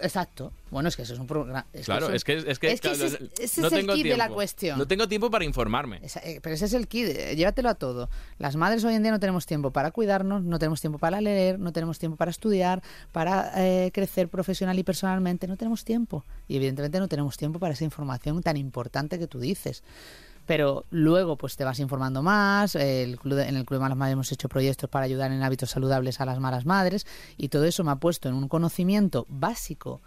S5: Exacto. Bueno, es que eso es un programa.
S3: claro, es, que, es que,
S5: ese, es el kit de la cuestión.
S3: No tengo tiempo para informarme.
S5: Eh, pero ese es el kit, eh, llévatelo a todo. Las madres hoy en día no tenemos tiempo para cuidarnos, no tenemos tiempo para leer, no tenemos tiempo para estudiar, para eh, crecer profesional y personalmente, no tenemos tiempo. Y evidentemente no tenemos tiempo para esa información tan importante que tú dices pero luego pues te vas informando más, el club en el Club de Malas Madres hemos hecho proyectos para ayudar en hábitos saludables a las malas madres y todo eso me ha puesto en un conocimiento básico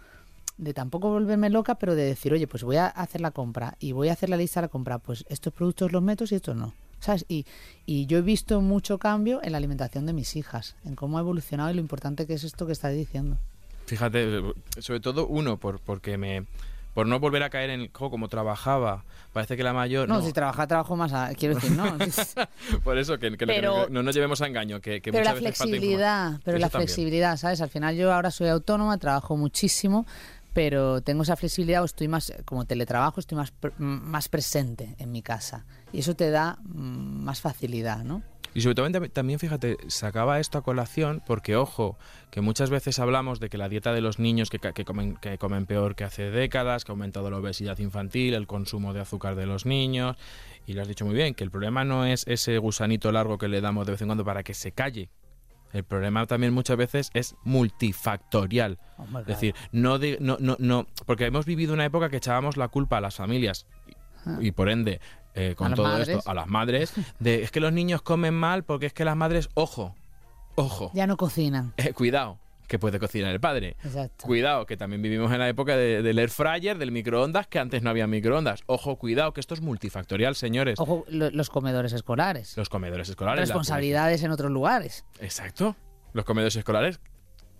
S5: de tampoco volverme loca, pero de decir, oye, pues voy a hacer la compra y voy a hacer la lista de la compra, pues estos productos los meto y estos no. ¿Sabes? Y, y yo he visto mucho cambio en la alimentación de mis hijas, en cómo ha evolucionado y lo importante que es esto que estás diciendo.
S3: Fíjate, sobre todo uno, por, porque me, por no volver a caer en el juego como trabajaba. Parece que la mayor.
S5: No, si trabaja, trabajo más. quiero decir, no.
S3: por eso, que, no nos llevemos a engaño. Que,
S5: pero la flexibilidad, pero la flexibilidad, ¿sabes? Al final yo ahora soy autónoma, trabajo muchísimo, pero tengo esa flexibilidad o estoy más, como teletrabajo, estoy más, más presente en mi casa. Y eso te da mm, más facilidad, ¿no?
S3: Y sobre todo también, fíjate, sacaba esto a colación porque, ojo, que muchas veces hablamos de que la dieta de los niños que, comen, que comen peor que hace décadas, que ha aumentado la obesidad infantil, el consumo de azúcar de los niños, y lo has dicho muy bien, que el problema no es ese gusanito largo que le damos de vez en cuando para que se calle, el problema también muchas veces es multifactorial. es decir, no, no, no, no, porque hemos vivido una época que echábamos la culpa a las familias ah. y por ende eh, con todo esto a las madres de es que los niños comen mal porque es que las madres, ojo, ojo.
S5: Ya no cocinan.
S3: Eh, cuidado que puede cocinar el padre.
S5: Exacto.
S3: Cuidado, que también vivimos en la época del air fryer, del microondas, que antes no había microondas. Ojo, cuidado, que esto es multifactorial, señores.
S5: Ojo, los comedores escolares.
S3: Los comedores escolares.
S5: Responsabilidades en otros lugares.
S3: Exacto. Los comedores escolares.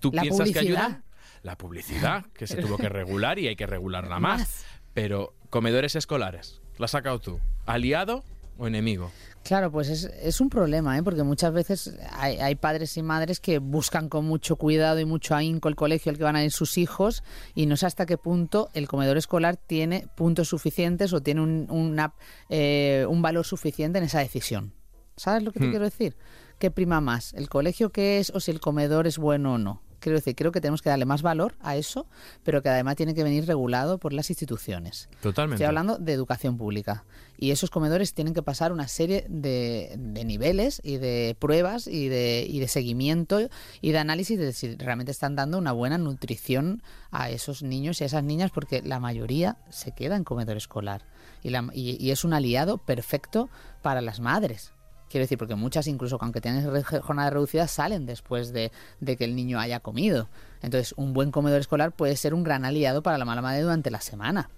S3: ¿Tú piensas que ayudan? La publicidad, que se tuvo que regular y hay que regularla más. Pero comedores escolares, ¿la has sacado tú? ¿Aliado o enemigo?
S5: Claro, pues es, es un problema, ¿eh? porque muchas veces hay, hay, padres y madres que buscan con mucho cuidado y mucho ahínco el colegio al que van a ir sus hijos y no sé hasta qué punto el comedor escolar tiene puntos suficientes o tiene un, una, eh, un valor suficiente en esa decisión. ¿Sabes lo que te hmm. quiero decir? ¿Qué prima más? ¿El colegio que es o si el comedor es bueno o no? Quiero decir, creo que tenemos que darle más valor a eso, pero que además tiene que venir regulado por las instituciones.
S3: Totalmente.
S5: Estoy hablando de educación pública. Y esos comedores tienen que pasar una serie de, niveles y de pruebas y de, y de seguimiento y de análisis de si realmente están dando una buena nutrición a esos niños y a esas niñas, porque la mayoría se queda en comedor escolar. Y, y es un aliado perfecto para las madres Quiero decir, porque muchas, incluso aunque tengan jornada reducida, salen después de, que el niño haya comido. Entonces, un buen comedor escolar puede ser un gran aliado para la mala madre durante la semana.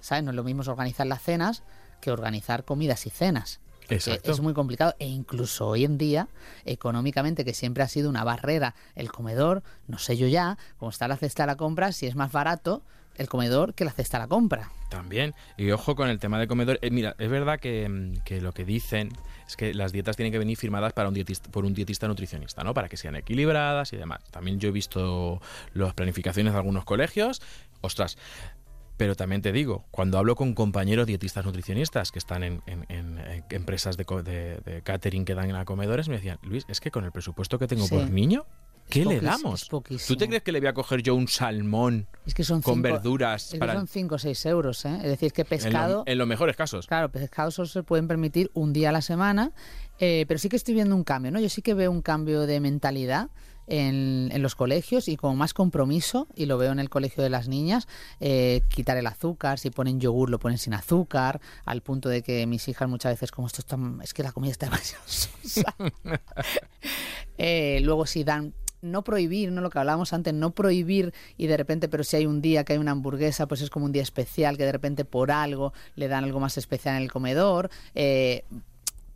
S5: ¿Sabes? No es lo mismo organizar las cenas que organizar comidas y cenas.
S3: Exacto.
S5: Es muy complicado e incluso hoy en día, económicamente, que siempre ha sido una barrera el comedor, no sé yo ya, como está la cesta de la compra, si es más barato, el comedor que la cesta la compra.
S3: También. Y ojo con el tema de comedor. Eh, mira, es verdad mm, que, lo que dicen es que las dietas tienen que venir firmadas para un dietista, por un dietista nutricionista, ¿no? Para que sean equilibradas y demás. También yo he visto las planificaciones de algunos colegios. Ostras, pero también te digo, cuando hablo con compañeros dietistas nutricionistas que están en, empresas de, de, catering que dan a comedores, me decían, Luis, es que con el presupuesto que tengo por niño, ¿Qué le damos? ¿Tú te crees que le voy a coger yo un salmón con verduras?
S5: Es para... Son 5 o 6 euros, ¿eh? Es decir, que pescado...
S3: En, los mejores casos.
S5: Claro, pescado solo se pueden permitir un día a la semana, eh, pero sí que estoy viendo un cambio, ¿no? Yo sí que veo un cambio de mentalidad en, los colegios y con más compromiso, y lo veo en el colegio de las niñas, eh, quitar el azúcar, si ponen yogur lo ponen sin azúcar, al punto de que mis hijas muchas veces como esto está, es que la comida está demasiado sosa. Eh, luego si dan no prohibir, ¿no? Lo que hablábamos antes, no prohibir y de repente, pero si hay un día que hay una hamburguesa, pues es como un día especial, que de repente por algo le dan algo más especial en el comedor. Eh,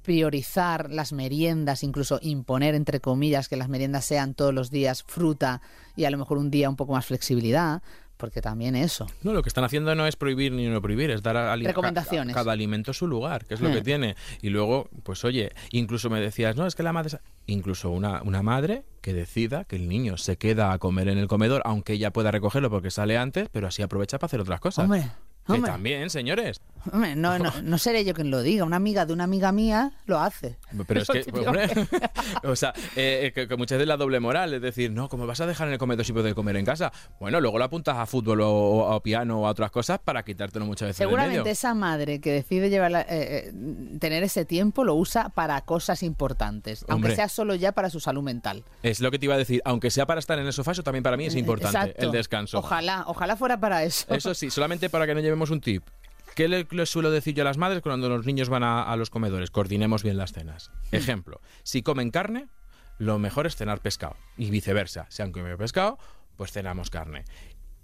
S5: priorizar las meriendas, incluso imponer, entre comillas, que las meriendas sean todos los días fruta y a lo mejor un día un poco más flexibilidad, porque también eso.
S3: No, lo que están haciendo no es prohibir ni no prohibir, es dar a,
S5: Recomendaciones.
S3: cada alimento su lugar, que es lo que
S5: Hmm.
S3: tiene. Y luego, pues oye, incluso me decías, no, es que la madre... sa-". Incluso una, una madre que decida que el niño se queda a comer en el comedor, aunque ella pueda recogerlo porque sale antes, pero así aprovecha para hacer otras cosas.
S5: Hombre,
S3: que
S5: hombre.
S3: también, señores.
S5: Hombre, no, no, no seré yo quien lo diga. Una amiga de una amiga mía lo hace.
S3: Pero es que, hombre, o sea, eh, eh, que, que muchas veces la doble moral, es decir, no, como vas a dejar en el comedor si puedes comer en casa? Bueno, luego lo apuntas a fútbol o, o a piano o a otras cosas para quitártelo muchas veces
S5: Seguramente
S3: medio.
S5: esa madre que decide llevar la- eh, tener ese tiempo lo usa para cosas importantes, aunque sea solo ya para su salud mental.
S3: Es lo que te iba a decir, aunque sea para estar en el sofá, eso también para mí es importante,
S5: Exacto.
S3: el descanso.
S5: Ojalá, ojalá fuera para eso.
S3: Eso sí, solamente para que no llevemos un tip. ¿Qué le, le suelo decir yo a las madres cuando los niños van a, a los comedores? Coordinemos bien las cenas. Ejemplo, si comen carne, lo mejor es cenar pescado. Y viceversa, si han comido pescado, pues cenamos carne.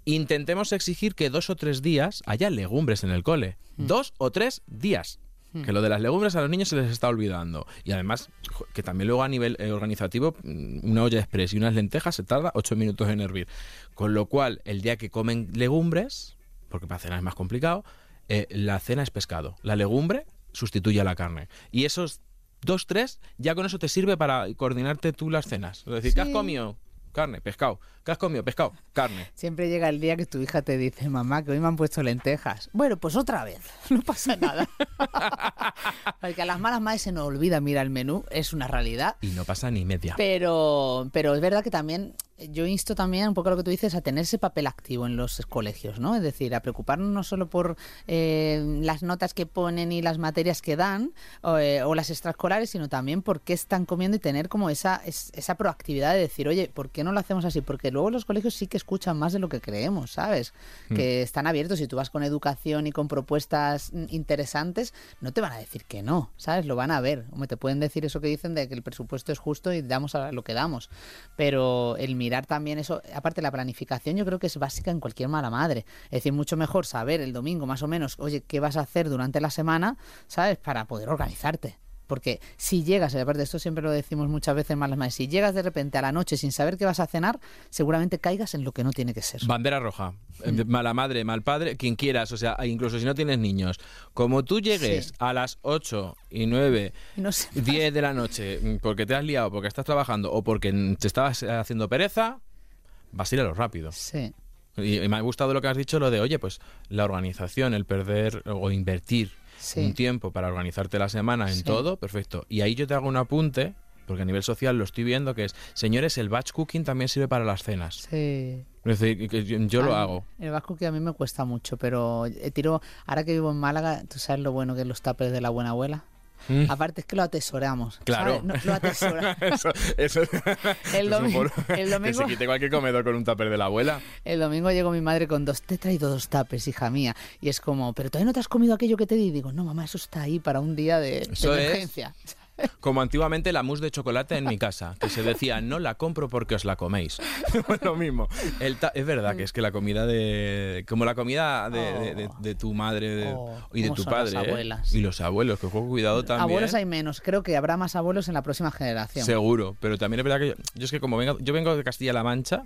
S3: Intentemos exigir que dos o tres días haya legumbres en el cole. Dos o tres días. Que lo de las legumbres a los niños se les está olvidando. Y además, que también luego a nivel eh, organizativo, mm, una olla express y unas lentejas se tarda ocho minutos en hervir. Con lo cual, el día que comen legumbres, porque para cenar es más complicado, eh, la cena es pescado. La legumbre sustituye a la carne. Y esos dos, tres, ya con eso te sirve para coordinarte tú las cenas. Es decir, ¿qué has comido? Carne, pescado. ¿Qué has comido? Pescado, carne.
S5: Siempre llega el día que tu hija te dice, mamá, que hoy me han puesto lentejas. Bueno, pues otra vez, no pasa nada. Porque a las malas madres se nos olvida, mira, el menú es una realidad.
S3: Y no pasa ni media.
S5: Pero, pero es verdad que también yo insto también un poco lo que tú dices a tener ese papel activo en los colegios, ¿no? Es decir, a preocuparnos no solo por eh, las notas que ponen y las materias que dan o, eh, o las extraescolares, sino también por qué están comiendo y tener como esa, es- esa proactividad de decir, oye, ¿por qué no lo hacemos así? Porque luego los colegios sí que escuchan más de lo que creemos, ¿sabes? Que están abiertos. Si tú vas con educación y con propuestas mm, interesantes, no te van a decir que no, ¿sabes? Lo van a ver. Hombre, te pueden decir eso que dicen de que el presupuesto es justo y damos a lo que damos. Pero el mirar también eso, aparte la planificación, yo creo que es básica en cualquier mala madre. Es decir, mucho mejor saber el domingo más o menos, oye, qué vas a hacer durante la semana, ¿sabes? Para poder organizarte. Porque si llegas, y aparte esto siempre lo decimos muchas veces más las madres, si llegas de repente a la noche sin saber qué vas a cenar, seguramente caigas en lo que no tiene que ser.
S3: Bandera roja. Eh, Mala madre, mal padre, quien quieras. O sea, incluso si no tienes niños. Como tú llegues
S5: Sí.
S3: a las 8 y 9,
S5: Y no sé-
S3: 10 de la noche, mm, porque te has liado, porque estás trabajando o porque mm, te estabas haciendo pereza, vas a ir a lo rápido.
S5: Sí.
S3: Y, y me ha gustado lo que has dicho, lo de, oye, pues la organización, el perder o invertir
S5: Sí.
S3: un tiempo para organizarte la semana en
S5: Sí.
S3: todo, perfecto. Y ahí yo te hago un apunte, porque a nivel social lo estoy viendo, que es, señores, el batch cooking también sirve para las cenas.
S5: Sí.
S3: Es decir, que yo, yo lo hago.
S5: El vasco que a mí me cuesta mucho, pero eh, tiro, ahora que vivo en Málaga, tú sabes lo bueno que es los tapes de la buena abuela.
S3: Mm.
S5: Aparte es que lo atesoramos.
S3: Claro.
S5: lo atesoramos.
S3: eso, eso,
S5: El domingo- el
S3: Que
S5: domingo-
S3: se quite cualquier comedor con un tupper de la abuela.
S5: El domingo llegó mi madre con dos, te he traído dos tapes, hija mía. Y es como, pero todavía no te has comido aquello que te di. Y digo, no, mamá, eso está ahí para un día de, de
S3: Eso es. Como antiguamente la mousse de chocolate en mi casa, que se decía, no la compro porque os la coméis. Lo mismo. El es verdad que es que la comida de... Como la comida de, de- de- de tu madre
S5: Oh,
S3: y de tu padre. ¿eh?
S5: abuelas.
S3: Y los abuelos, que juego cuidado también.
S5: Abuelos hay menos. Creo que habrá más abuelos en la próxima generación.
S3: Seguro, pero también es verdad que yo, yo es que como vengo, yo vengo de Castilla-La Mancha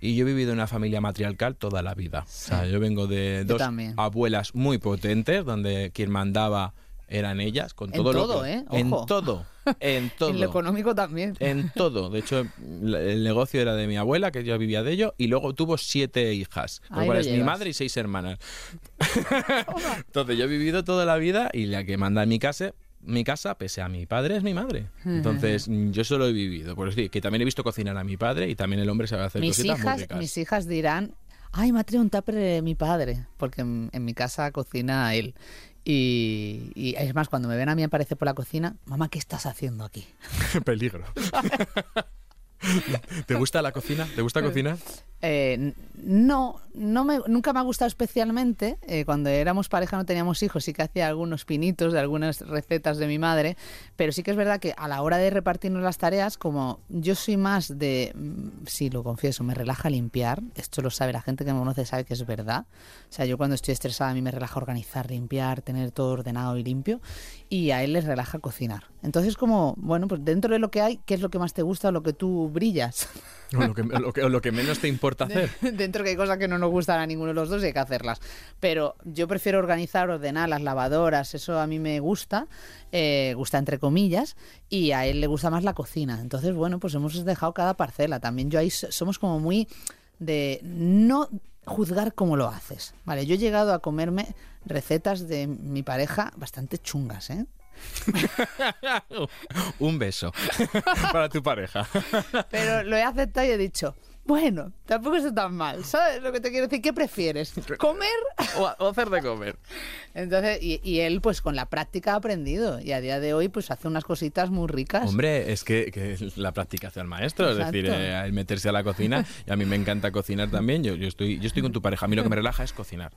S3: y yo he vivido en una familia matriarcal toda la vida. O sea, yo vengo de
S5: Yo
S3: dos
S5: también.
S3: abuelas muy potentes, donde quien mandaba eran ellas, con
S5: En
S3: todo, lo que-
S5: ¿eh?
S3: En todo, en todo.
S5: En lo económico también.
S3: En todo. De hecho, el negocio era de mi abuela, que ya vivía de ello, y luego tuvo siete hijas, con
S5: Ahí
S3: lo cual
S5: lo
S3: es mi madre y seis hermanas. Entonces, yo he vivido toda la vida y la que manda en mi casa, mi casa, pese a mi padre, es mi madre. Entonces, yo solo he vivido. Por decir, que también he visto cocinar a mi padre y también el hombre sabe hacer
S5: mis
S3: cositas
S5: hijas, mis hijas dirán, ay, me ha traído un tupper de mi padre, porque en, en mi casa cocina él. Y, y es más, cuando me ven a mí aparecer por la cocina, mamá, ¿qué estás haciendo aquí?
S3: Peligro. ¿Te gusta la cocina? ¿Te gusta cocinar?
S5: Eh, no, no me, nunca me ha gustado especialmente. Eh, cuando éramos pareja no teníamos hijos, sí que hacía algunos pinitos de algunas recetas de mi madre, pero sí que es verdad que a la hora de repartirnos las tareas, como yo soy más de, mm, sí, lo confieso, me relaja limpiar, esto lo sabe la gente que me conoce, sabe que es verdad. O sea, yo cuando estoy estresada a mí me relaja organizar, limpiar, tener todo ordenado y limpio, y a él les relaja cocinar. Entonces, como, bueno, pues dentro de lo que hay, ¿qué es lo que más te gusta o lo que tú brillas?
S3: O lo que, lo que- o lo que menos te importa hacer.
S5: Dentro que hay cosas que no nos gustan a ninguno de los dos y hay que hacerlas. Pero yo prefiero organizar, ordenar las lavadoras, eso a mí me gusta, eh, gusta entre comillas, y a él le gusta más la cocina. Entonces, bueno, pues hemos dejado cada parcela. También yo ahí somos como muy de no juzgar cómo lo haces. Vale, yo he llegado a comerme recetas de mi pareja bastante chungas, ¿eh?
S3: Un beso para tu pareja.
S5: Pero lo he aceptado y he dicho, bueno, tampoco está tan mal. ¿Sabes lo que te quiero decir? ¿Qué prefieres? ¿Comer?
S3: O, o hacer de comer.
S5: Entonces, y, y él pues con la práctica ha aprendido y a día de hoy pues hace unas cositas muy ricas.
S3: Hombre, es que, que la práctica hace al maestro, es decir,
S5: Exacto.
S3: eh, el meterse a la cocina, y a mí me encanta cocinar también, yo, yo, estoy, yo estoy con tu pareja, a mí lo que me relaja es cocinar.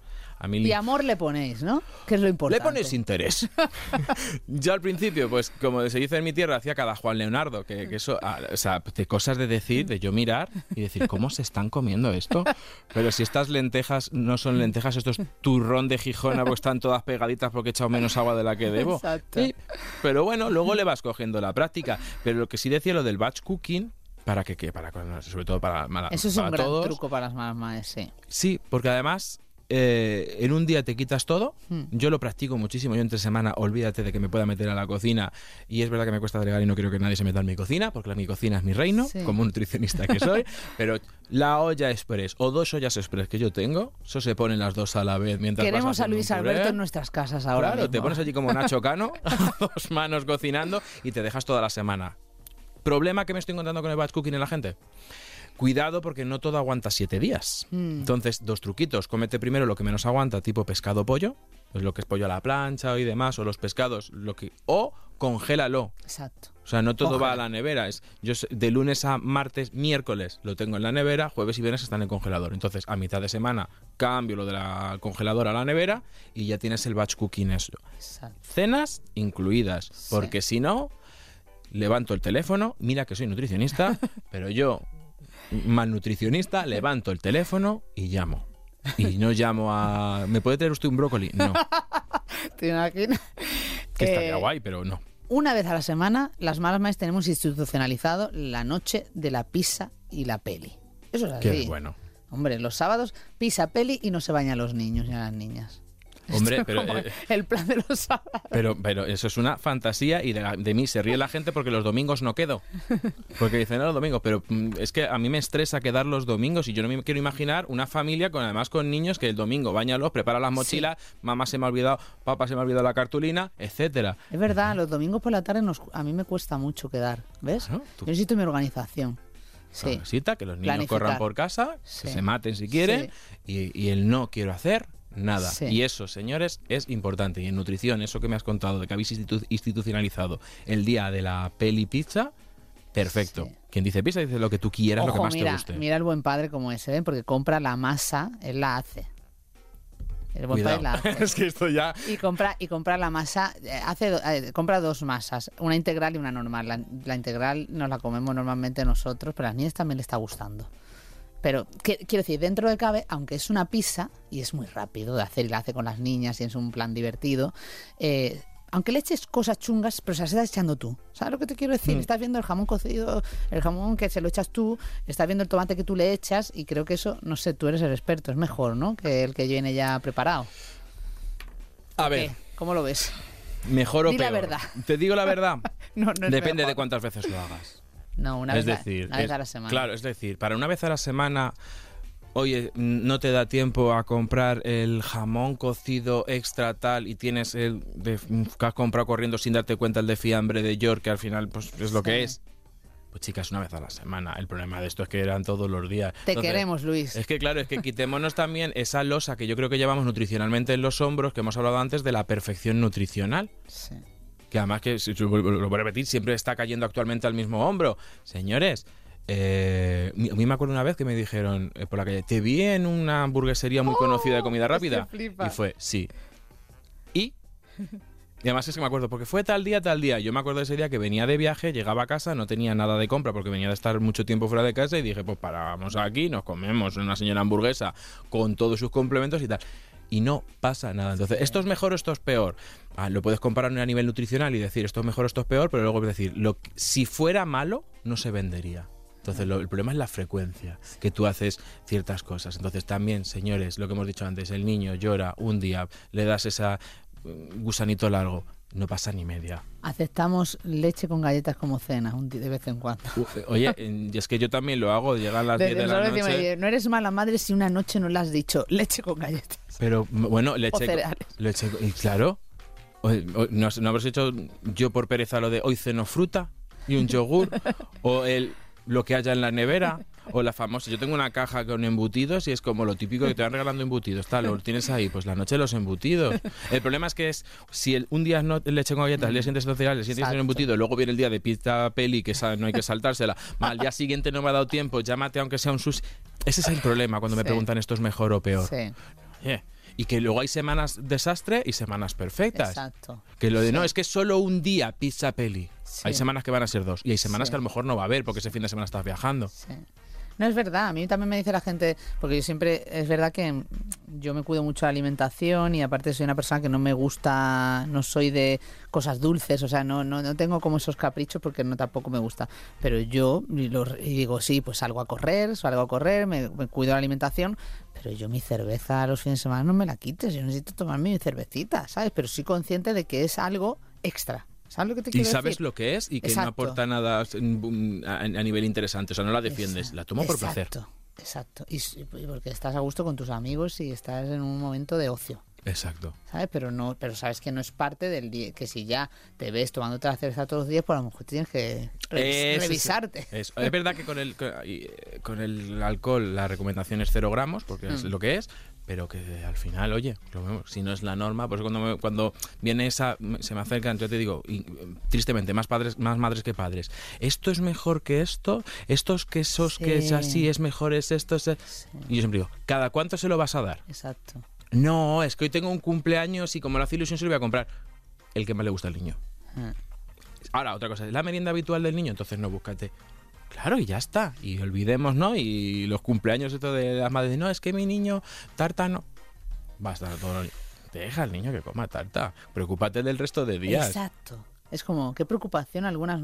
S3: A
S5: Y amor le ponéis, ¿no? Que es lo
S3: le
S5: importante.
S3: pones interés. Yo al principio, pues como se dice en mi tierra, hacía cada Juan Leonardo, que, que eso, ah, o sea, de cosas de decir, de yo mirar y decir, ¿cómo se están comiendo esto? Pero si estas lentejas no son lentejas, esto es turrón de Gijona, porque están todas pegaditas porque he echado menos agua de la que debo.
S5: Exacto.
S3: Pero bueno, luego le vas cogiendo la práctica. Pero lo que sí decía lo del batch cooking, para que, que para sobre todo para, para
S5: Eso es un gran truco para las mamás, sí.
S3: Sí, porque además eh, en un día te quitas todo.
S5: Hmm.
S3: Yo lo practico muchísimo. Yo entre semana, olvídate de que me pueda meter a la cocina. Y es verdad que me cuesta delegar y no quiero que nadie se meta en mi cocina, porque la, mi cocina es mi reino,
S5: Sí.
S3: como nutricionista que soy. Pero la olla express o dos ollas express que yo tengo, eso se ponen las dos a la vez mientras
S5: Queremos a Luis. Alberto en nuestras casas ahora.
S3: Claro, te pones allí como Nacho Cano, dos manos cocinando y te dejas toda la semana. ¿Problema que me estoy encontrando con el batch cooking en la gente? Cuidado porque no todo aguanta siete días.
S5: Mm.
S3: Entonces, dos truquitos. Cómete primero lo que menos aguanta, tipo pescado pollo, pues lo que es pollo a la plancha y demás, o los pescados, lo que o congélalo.
S5: Exacto.
S3: O sea, no todo va a la nevera. Es, yo de lunes a martes, miércoles lo tengo en la nevera, jueves y viernes están en el congelador. Entonces, a mitad de semana cambio lo de la congeladora a la nevera y ya tienes el batch cooking eso.
S5: Exacto.
S3: Cenas incluidas, porque si no, levanto el teléfono, mira que soy nutricionista, pero yo, malnutricionista, levanto el teléfono y llamo. Y no llamo a... ¿Me puede traer usted un brócoli? No,
S5: ¿Te imaginas?
S3: que estaría
S5: Eh,
S3: guay, pero no.
S5: Una vez a la semana, las malas madres tenemos institucionalizado la noche de la pizza y la peli. Eso es así.
S3: Qué bueno.
S5: Hombre, los sábados, pizza, peli y no se bañan los niños ni a las niñas.
S3: Hombre, pero, eh,
S5: el plan de los sábados.
S3: pero, pero eso es una fantasía y de, la- de mí se ríe la gente porque los domingos no quedo. Porque dicen, no, los domingos, pero mm, es que a mí me estresa quedar los domingos y yo no me quiero imaginar una familia con además con niños que el domingo bañalos, prepara las mochilas, mamá se me ha olvidado, papá se me ha olvidado la cartulina, etcétera.
S5: Es verdad, los domingos por la tarde nos- a mí me cuesta mucho quedar, ¿ves?
S3: Claro, tú-
S5: Yo necesito mi organización. Sí.
S3: Necesita que los niños
S5: Planificar.
S3: corran por casa,
S5: Sí.
S3: que se maten si quieren y, y el no quiero hacer nada.
S5: Sí.
S3: Y eso, señores, es importante. Y en nutrición, eso que me has contado de que habéis institu- institucionalizado el día de la peli pizza, perfecto.
S5: Sí.
S3: Quien dice pizza dice lo que tú quieras, lo que más
S5: mira,
S3: te guste.
S5: mira el buen padre como ese, ¿eh? porque compra la masa, él la hace. El buen
S3: Cuidado.
S5: padre la hace.
S3: es que esto ya...
S5: Y compra, y compra la masa, eh, hace, eh, compra dos masas, una integral y una normal. La, la integral nos la comemos normalmente nosotros, pero a las niñas también le está gustando. Pero que- quiero decir, dentro de cabe, aunque es una pizza y es muy rápido de hacer y la hace con las niñas y es un plan divertido, eh, aunque le eches cosas chungas, pero se las estás echando tú. ¿Sabes lo que te quiero decir? Estás viendo el jamón cocido, el jamón que se lo echas tú, estás viendo el tomate que tú le echas y creo que eso, no sé, tú eres el experto, es mejor, ¿no? Que el que viene ya preparado.
S3: A ver,
S5: ¿Qué? ¿Cómo lo ves?
S3: mejor o
S5: Di la
S3: peor.
S5: verdad.
S3: Te digo la verdad.
S5: No, no es
S3: Depende
S5: mejor.
S3: de cuántas veces lo hagas.
S5: No, una,
S3: es
S5: vez,
S3: decir,
S5: a, una vez
S3: es-
S5: a la semana.
S3: Claro, es decir, para una vez a la semana, oye, no te da tiempo a comprar el jamón cocido extra tal y tienes el de- que has comprado corriendo sin darte cuenta el de fiambre de York, que al final pues es lo que es. Pues chicas, una vez a la semana. El problema de esto es que eran todos los días.
S5: Te
S3: Entonces,
S5: queremos, Luis.
S3: Es que claro, es que quitémonos también esa losa que yo creo que llevamos nutricionalmente en los hombros, que hemos hablado antes de la perfección nutricional
S5: Sí.
S3: Que además que lo voy a repetir siempre está cayendo actualmente al mismo hombro señores eh, a mí me acuerdo una vez que me dijeron eh, por la calle, te vi en una hamburguesería muy conocida de comida rápida. Y fue, sí. Y y además es que me acuerdo, porque fue tal día, tal día. Yo me acuerdo de ese día que venía de viaje, llegaba a casa, no tenía nada de compra porque venía de estar mucho tiempo fuera de casa y dije, pues paramos aquí, nos comemos una señora hamburguesa con todos sus complementos y tal. Y no pasa nada. Entonces, esto es mejor o esto es peor. Ah, lo puedes comparar a nivel nutricional y decir esto es mejor o esto es peor, pero luego decir, lo, si fuera malo, no se vendería. Entonces, el problema es la frecuencia que tú haces ciertas cosas. Entonces, también, señores, lo que hemos dicho antes, el niño llora un día, le das esa gusanito largo, no pasa ni media.
S5: Aceptamos leche con galletas como cena de vez en cuando.
S3: Eh, oye, es que yo también lo hago, llegar a las 10 de, la noche.
S5: no eres mala madre si una noche no le has dicho leche con galletas.
S3: Pero bueno, leche, leche y claro, no, no habrás hecho yo por pereza lo de hoy ceno fruta y un yogur o el lo que haya en la nevera o la famosa. Yo tengo una caja con embutidos y es como lo típico que te van regalando embutidos. Tal, lo tienes ahí, pues la noche los embutidos. El problema es que es, si el, un día no leche con galletas, el día siguiente es el siguiente un embutido, luego viene el día de pizza peli que no hay que saltársela. Al día siguiente no me ha dado tiempo, llámate aunque sea un sus. Ese es el problema cuando me preguntan esto es mejor o peor. Sí. y que luego hay semanas desastre y semanas perfectas. Exacto. Que lo de no, es que solo un día pizza peli. Hay semanas que van a ser dos y hay semanas que a lo mejor no va a haber porque ese fin de semana estás viajando.
S5: No es verdad, a mí también me dice la gente, porque yo siempre, es verdad que yo me cuido mucho la alimentación y aparte soy una persona que no me gusta, no soy de cosas dulces, o sea, no, no, no tengo como esos caprichos porque no tampoco me gusta. Pero yo lo, digo, sí, pues salgo a correr, salgo a correr, me, me cuido la alimentación, pero yo mi cerveza los fines de semana no me la quites, yo necesito tomar mi cervecita, ¿sabes? Pero soy consciente de que es algo extra. ¿Sabes lo que te quiero
S3: Y sabes lo que es y que no aporta nada a, nivel interesante. O sea, no la defiendes, la tomo por placer.
S5: Exacto. Y, porque estás a gusto con tus amigos y estás en un momento de ocio.
S3: Exacto.
S5: ¿Sabes? Pero no, pero sabes que no es parte del día, que si ya te ves tomando la cerveza todos los días, pues a lo mejor tienes que revisarte.
S3: Es, verdad que con el, con el alcohol la recomendación es cero gramos, porque es mm. lo que es, pero que al final, oye, si no es la norma, pues cuando, cuando viene esa, se me acercan, yo te digo, tristemente, más padres, más madres que padres, esto es mejor que esto, estos quesos que es así, es mejor, es esto, y yo siempre digo, ¿cada cuánto se lo vas a dar?
S5: Exacto.
S3: No, es que hoy tengo un cumpleaños y como lo hace ilusión se lo voy a comprar el que más le gusta al niño. Ah. Ahora, otra cosa, ¿es la merienda habitual del niño? Entonces no, búscate Claro, y ya está. Y olvidemos, ¿no? Y los cumpleaños esto de las madres, no, es que mi niño tarta no. Basta todo. Deja al niño que coma tarta. Preocúpate del resto de días.
S5: Exacto. Es como, qué preocupación algunas,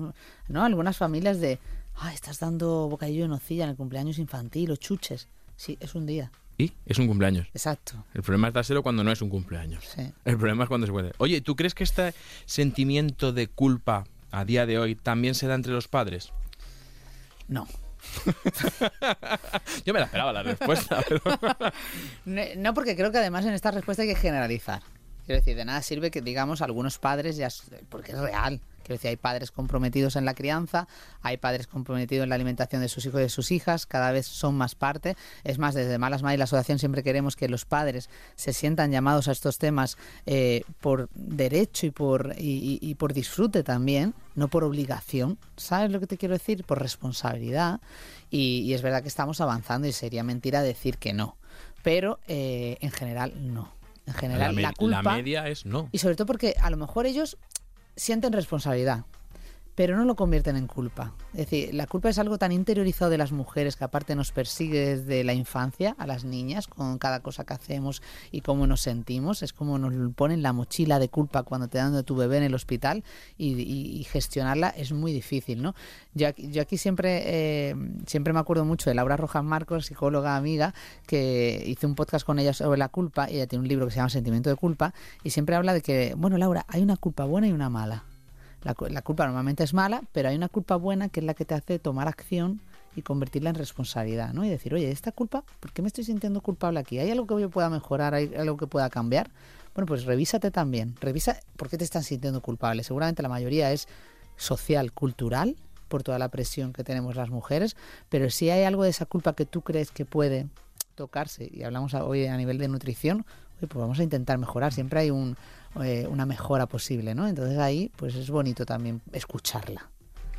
S5: ¿no? Algunas familias de, ah, estás dando bocadillo de nocilla en el cumpleaños infantil o chuches. Sí, es un día.
S3: Y es un cumpleaños.
S5: Exacto.
S3: El problema es dárselo cuando no es un cumpleaños. Sí. El problema es cuando se puede. Oye, ¿tú crees que este sentimiento de culpa a día de hoy también se da entre los padres?
S5: No.
S3: Yo me la esperaba la respuesta.
S5: no, porque creo que además en esta respuesta hay que generalizar. Quiero decir, de nada sirve que digamos algunos padres ya porque es real. Quiero decir, hay padres comprometidos en la crianza, hay padres comprometidos en la alimentación de sus hijos y de sus hijas, cada vez son más parte. Es más, desde Malas Madres la asociación siempre queremos que los padres se sientan llamados a estos temas eh, por derecho y por, y, por disfrute también, no por obligación. ¿Sabes lo que te quiero decir? Por responsabilidad. Y, es verdad que estamos avanzando y sería mentira decir que no. Pero eh, en general no. En general, la, culpa.
S3: La media es no.
S5: Y sobre todo porque a lo mejor ellos sienten responsabilidad pero no lo convierten en culpa. Es decir, la culpa es algo tan interiorizado de las mujeres que aparte nos persigue desde la infancia a las niñas con cada cosa que hacemos y cómo nos sentimos. Es como nos ponen la mochila de culpa cuando te dan de tu bebé en el hospital y, gestionarla es muy difícil, ¿no? Yo, yo aquí siempre, eh, siempre me acuerdo mucho de Laura Rojas Marcos, psicóloga amiga, que hice un podcast con ella sobre la culpa y ella tiene un libro que se llama Sentimiento de culpa y siempre habla de que, bueno, Laura, hay una culpa buena y una mala la, culpa normalmente es mala, pero hay una culpa buena que es la que te hace tomar acción y convertirla en responsabilidad, ¿no? Y decir, oye, esta culpa, ¿por qué me estoy sintiendo culpable aquí? ¿Hay algo que yo pueda mejorar? ¿Hay algo que pueda cambiar? Bueno, pues revísate también. Revisa por qué te estás sintiendo culpable. Seguramente la mayoría es social, cultural, por toda la presión que tenemos las mujeres, pero si hay algo de esa culpa que tú crees que puede tocarse, y hablamos hoy a nivel de nutrición, pues vamos a intentar mejorar. Siempre hay un, eh, una mejora posible, ¿no? Entonces ahí pues es bonito también escucharla.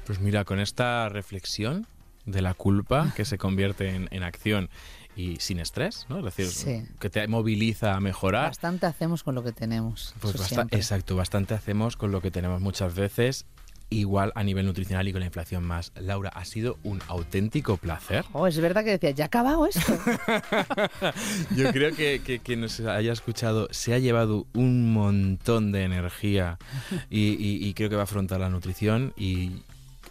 S3: Pues mira, con esta reflexión de la culpa que se convierte en, en acción y sin estrés, ¿no? Es decir,
S5: Sí.
S3: que te moviliza a mejorar.
S5: Bastante hacemos con lo que tenemos.
S3: Pues
S5: eso
S3: basta-
S5: siempre.
S3: exacto, bastante hacemos con lo que tenemos muchas veces, igual a nivel nutricional y con la inflación más. Laura, ha sido un auténtico placer.
S5: Oh, es verdad que decía, ya ha acabado esto.
S3: Yo creo que, que quien nos haya escuchado se ha llevado un montón de energía y, y- y creo que va a afrontar la nutrición y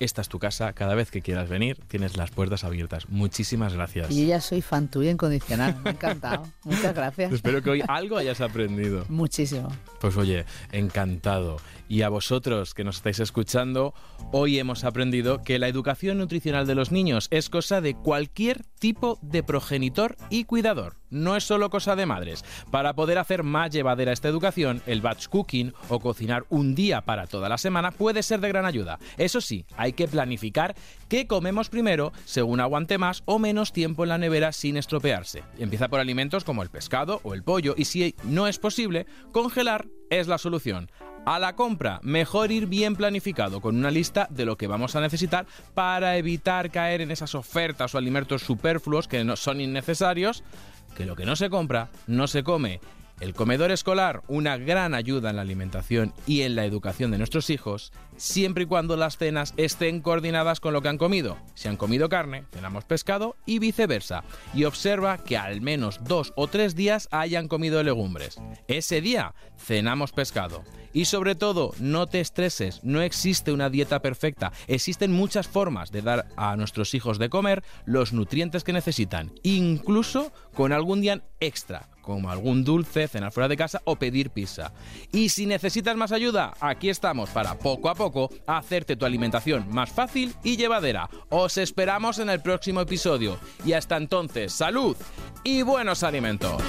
S3: esta es tu casa. Cada vez que quieras venir, tienes las puertas abiertas. Muchísimas gracias.
S5: y yo ya soy fan tuya incondicional. Me ha encantado. Muchas gracias.
S3: Espero que hoy algo hayas aprendido.
S5: Muchísimo.
S3: Pues oye, encantado. Y a vosotros que nos estáis escuchando, hoy hemos aprendido que la educación nutricional de los niños es cosa de cualquier tipo de progenitor y cuidador. No es solo cosa de madres. Para poder hacer más llevadera esta educación, el batch cooking o cocinar un día para toda la semana puede ser de gran ayuda. Eso sí, hay que planificar qué comemos primero según aguante más o menos tiempo en la nevera sin estropearse. Empieza por alimentos como el pescado o el pollo y si no es posible, congelar es la solución. A la compra, mejor ir bien planificado con una lista de lo que vamos a necesitar para evitar caer en esas ofertas o alimentos superfluos que no son innecesarios, que lo que no se compra no se come. El comedor escolar, una gran ayuda en la alimentación y en la educación de nuestros hijos, siempre y cuando las cenas estén coordinadas con lo que han comido. Si han comido carne, cenamos pescado y viceversa. Y observa que al menos dos o tres días hayan comido legumbres. Ese día cenamos pescado. Y sobre todo, no te estreses, no existe una dieta perfecta. Existen muchas formas de dar a nuestros hijos de comer los nutrientes que necesitan, incluso con algún día extra, como algún dulce, cenar fuera de casa o pedir pizza. Y si necesitas más ayuda, aquí estamos para poco a poco hacerte tu alimentación más fácil y llevadera. Os esperamos en el próximo episodio. Y hasta entonces, salud y buenos alimentos.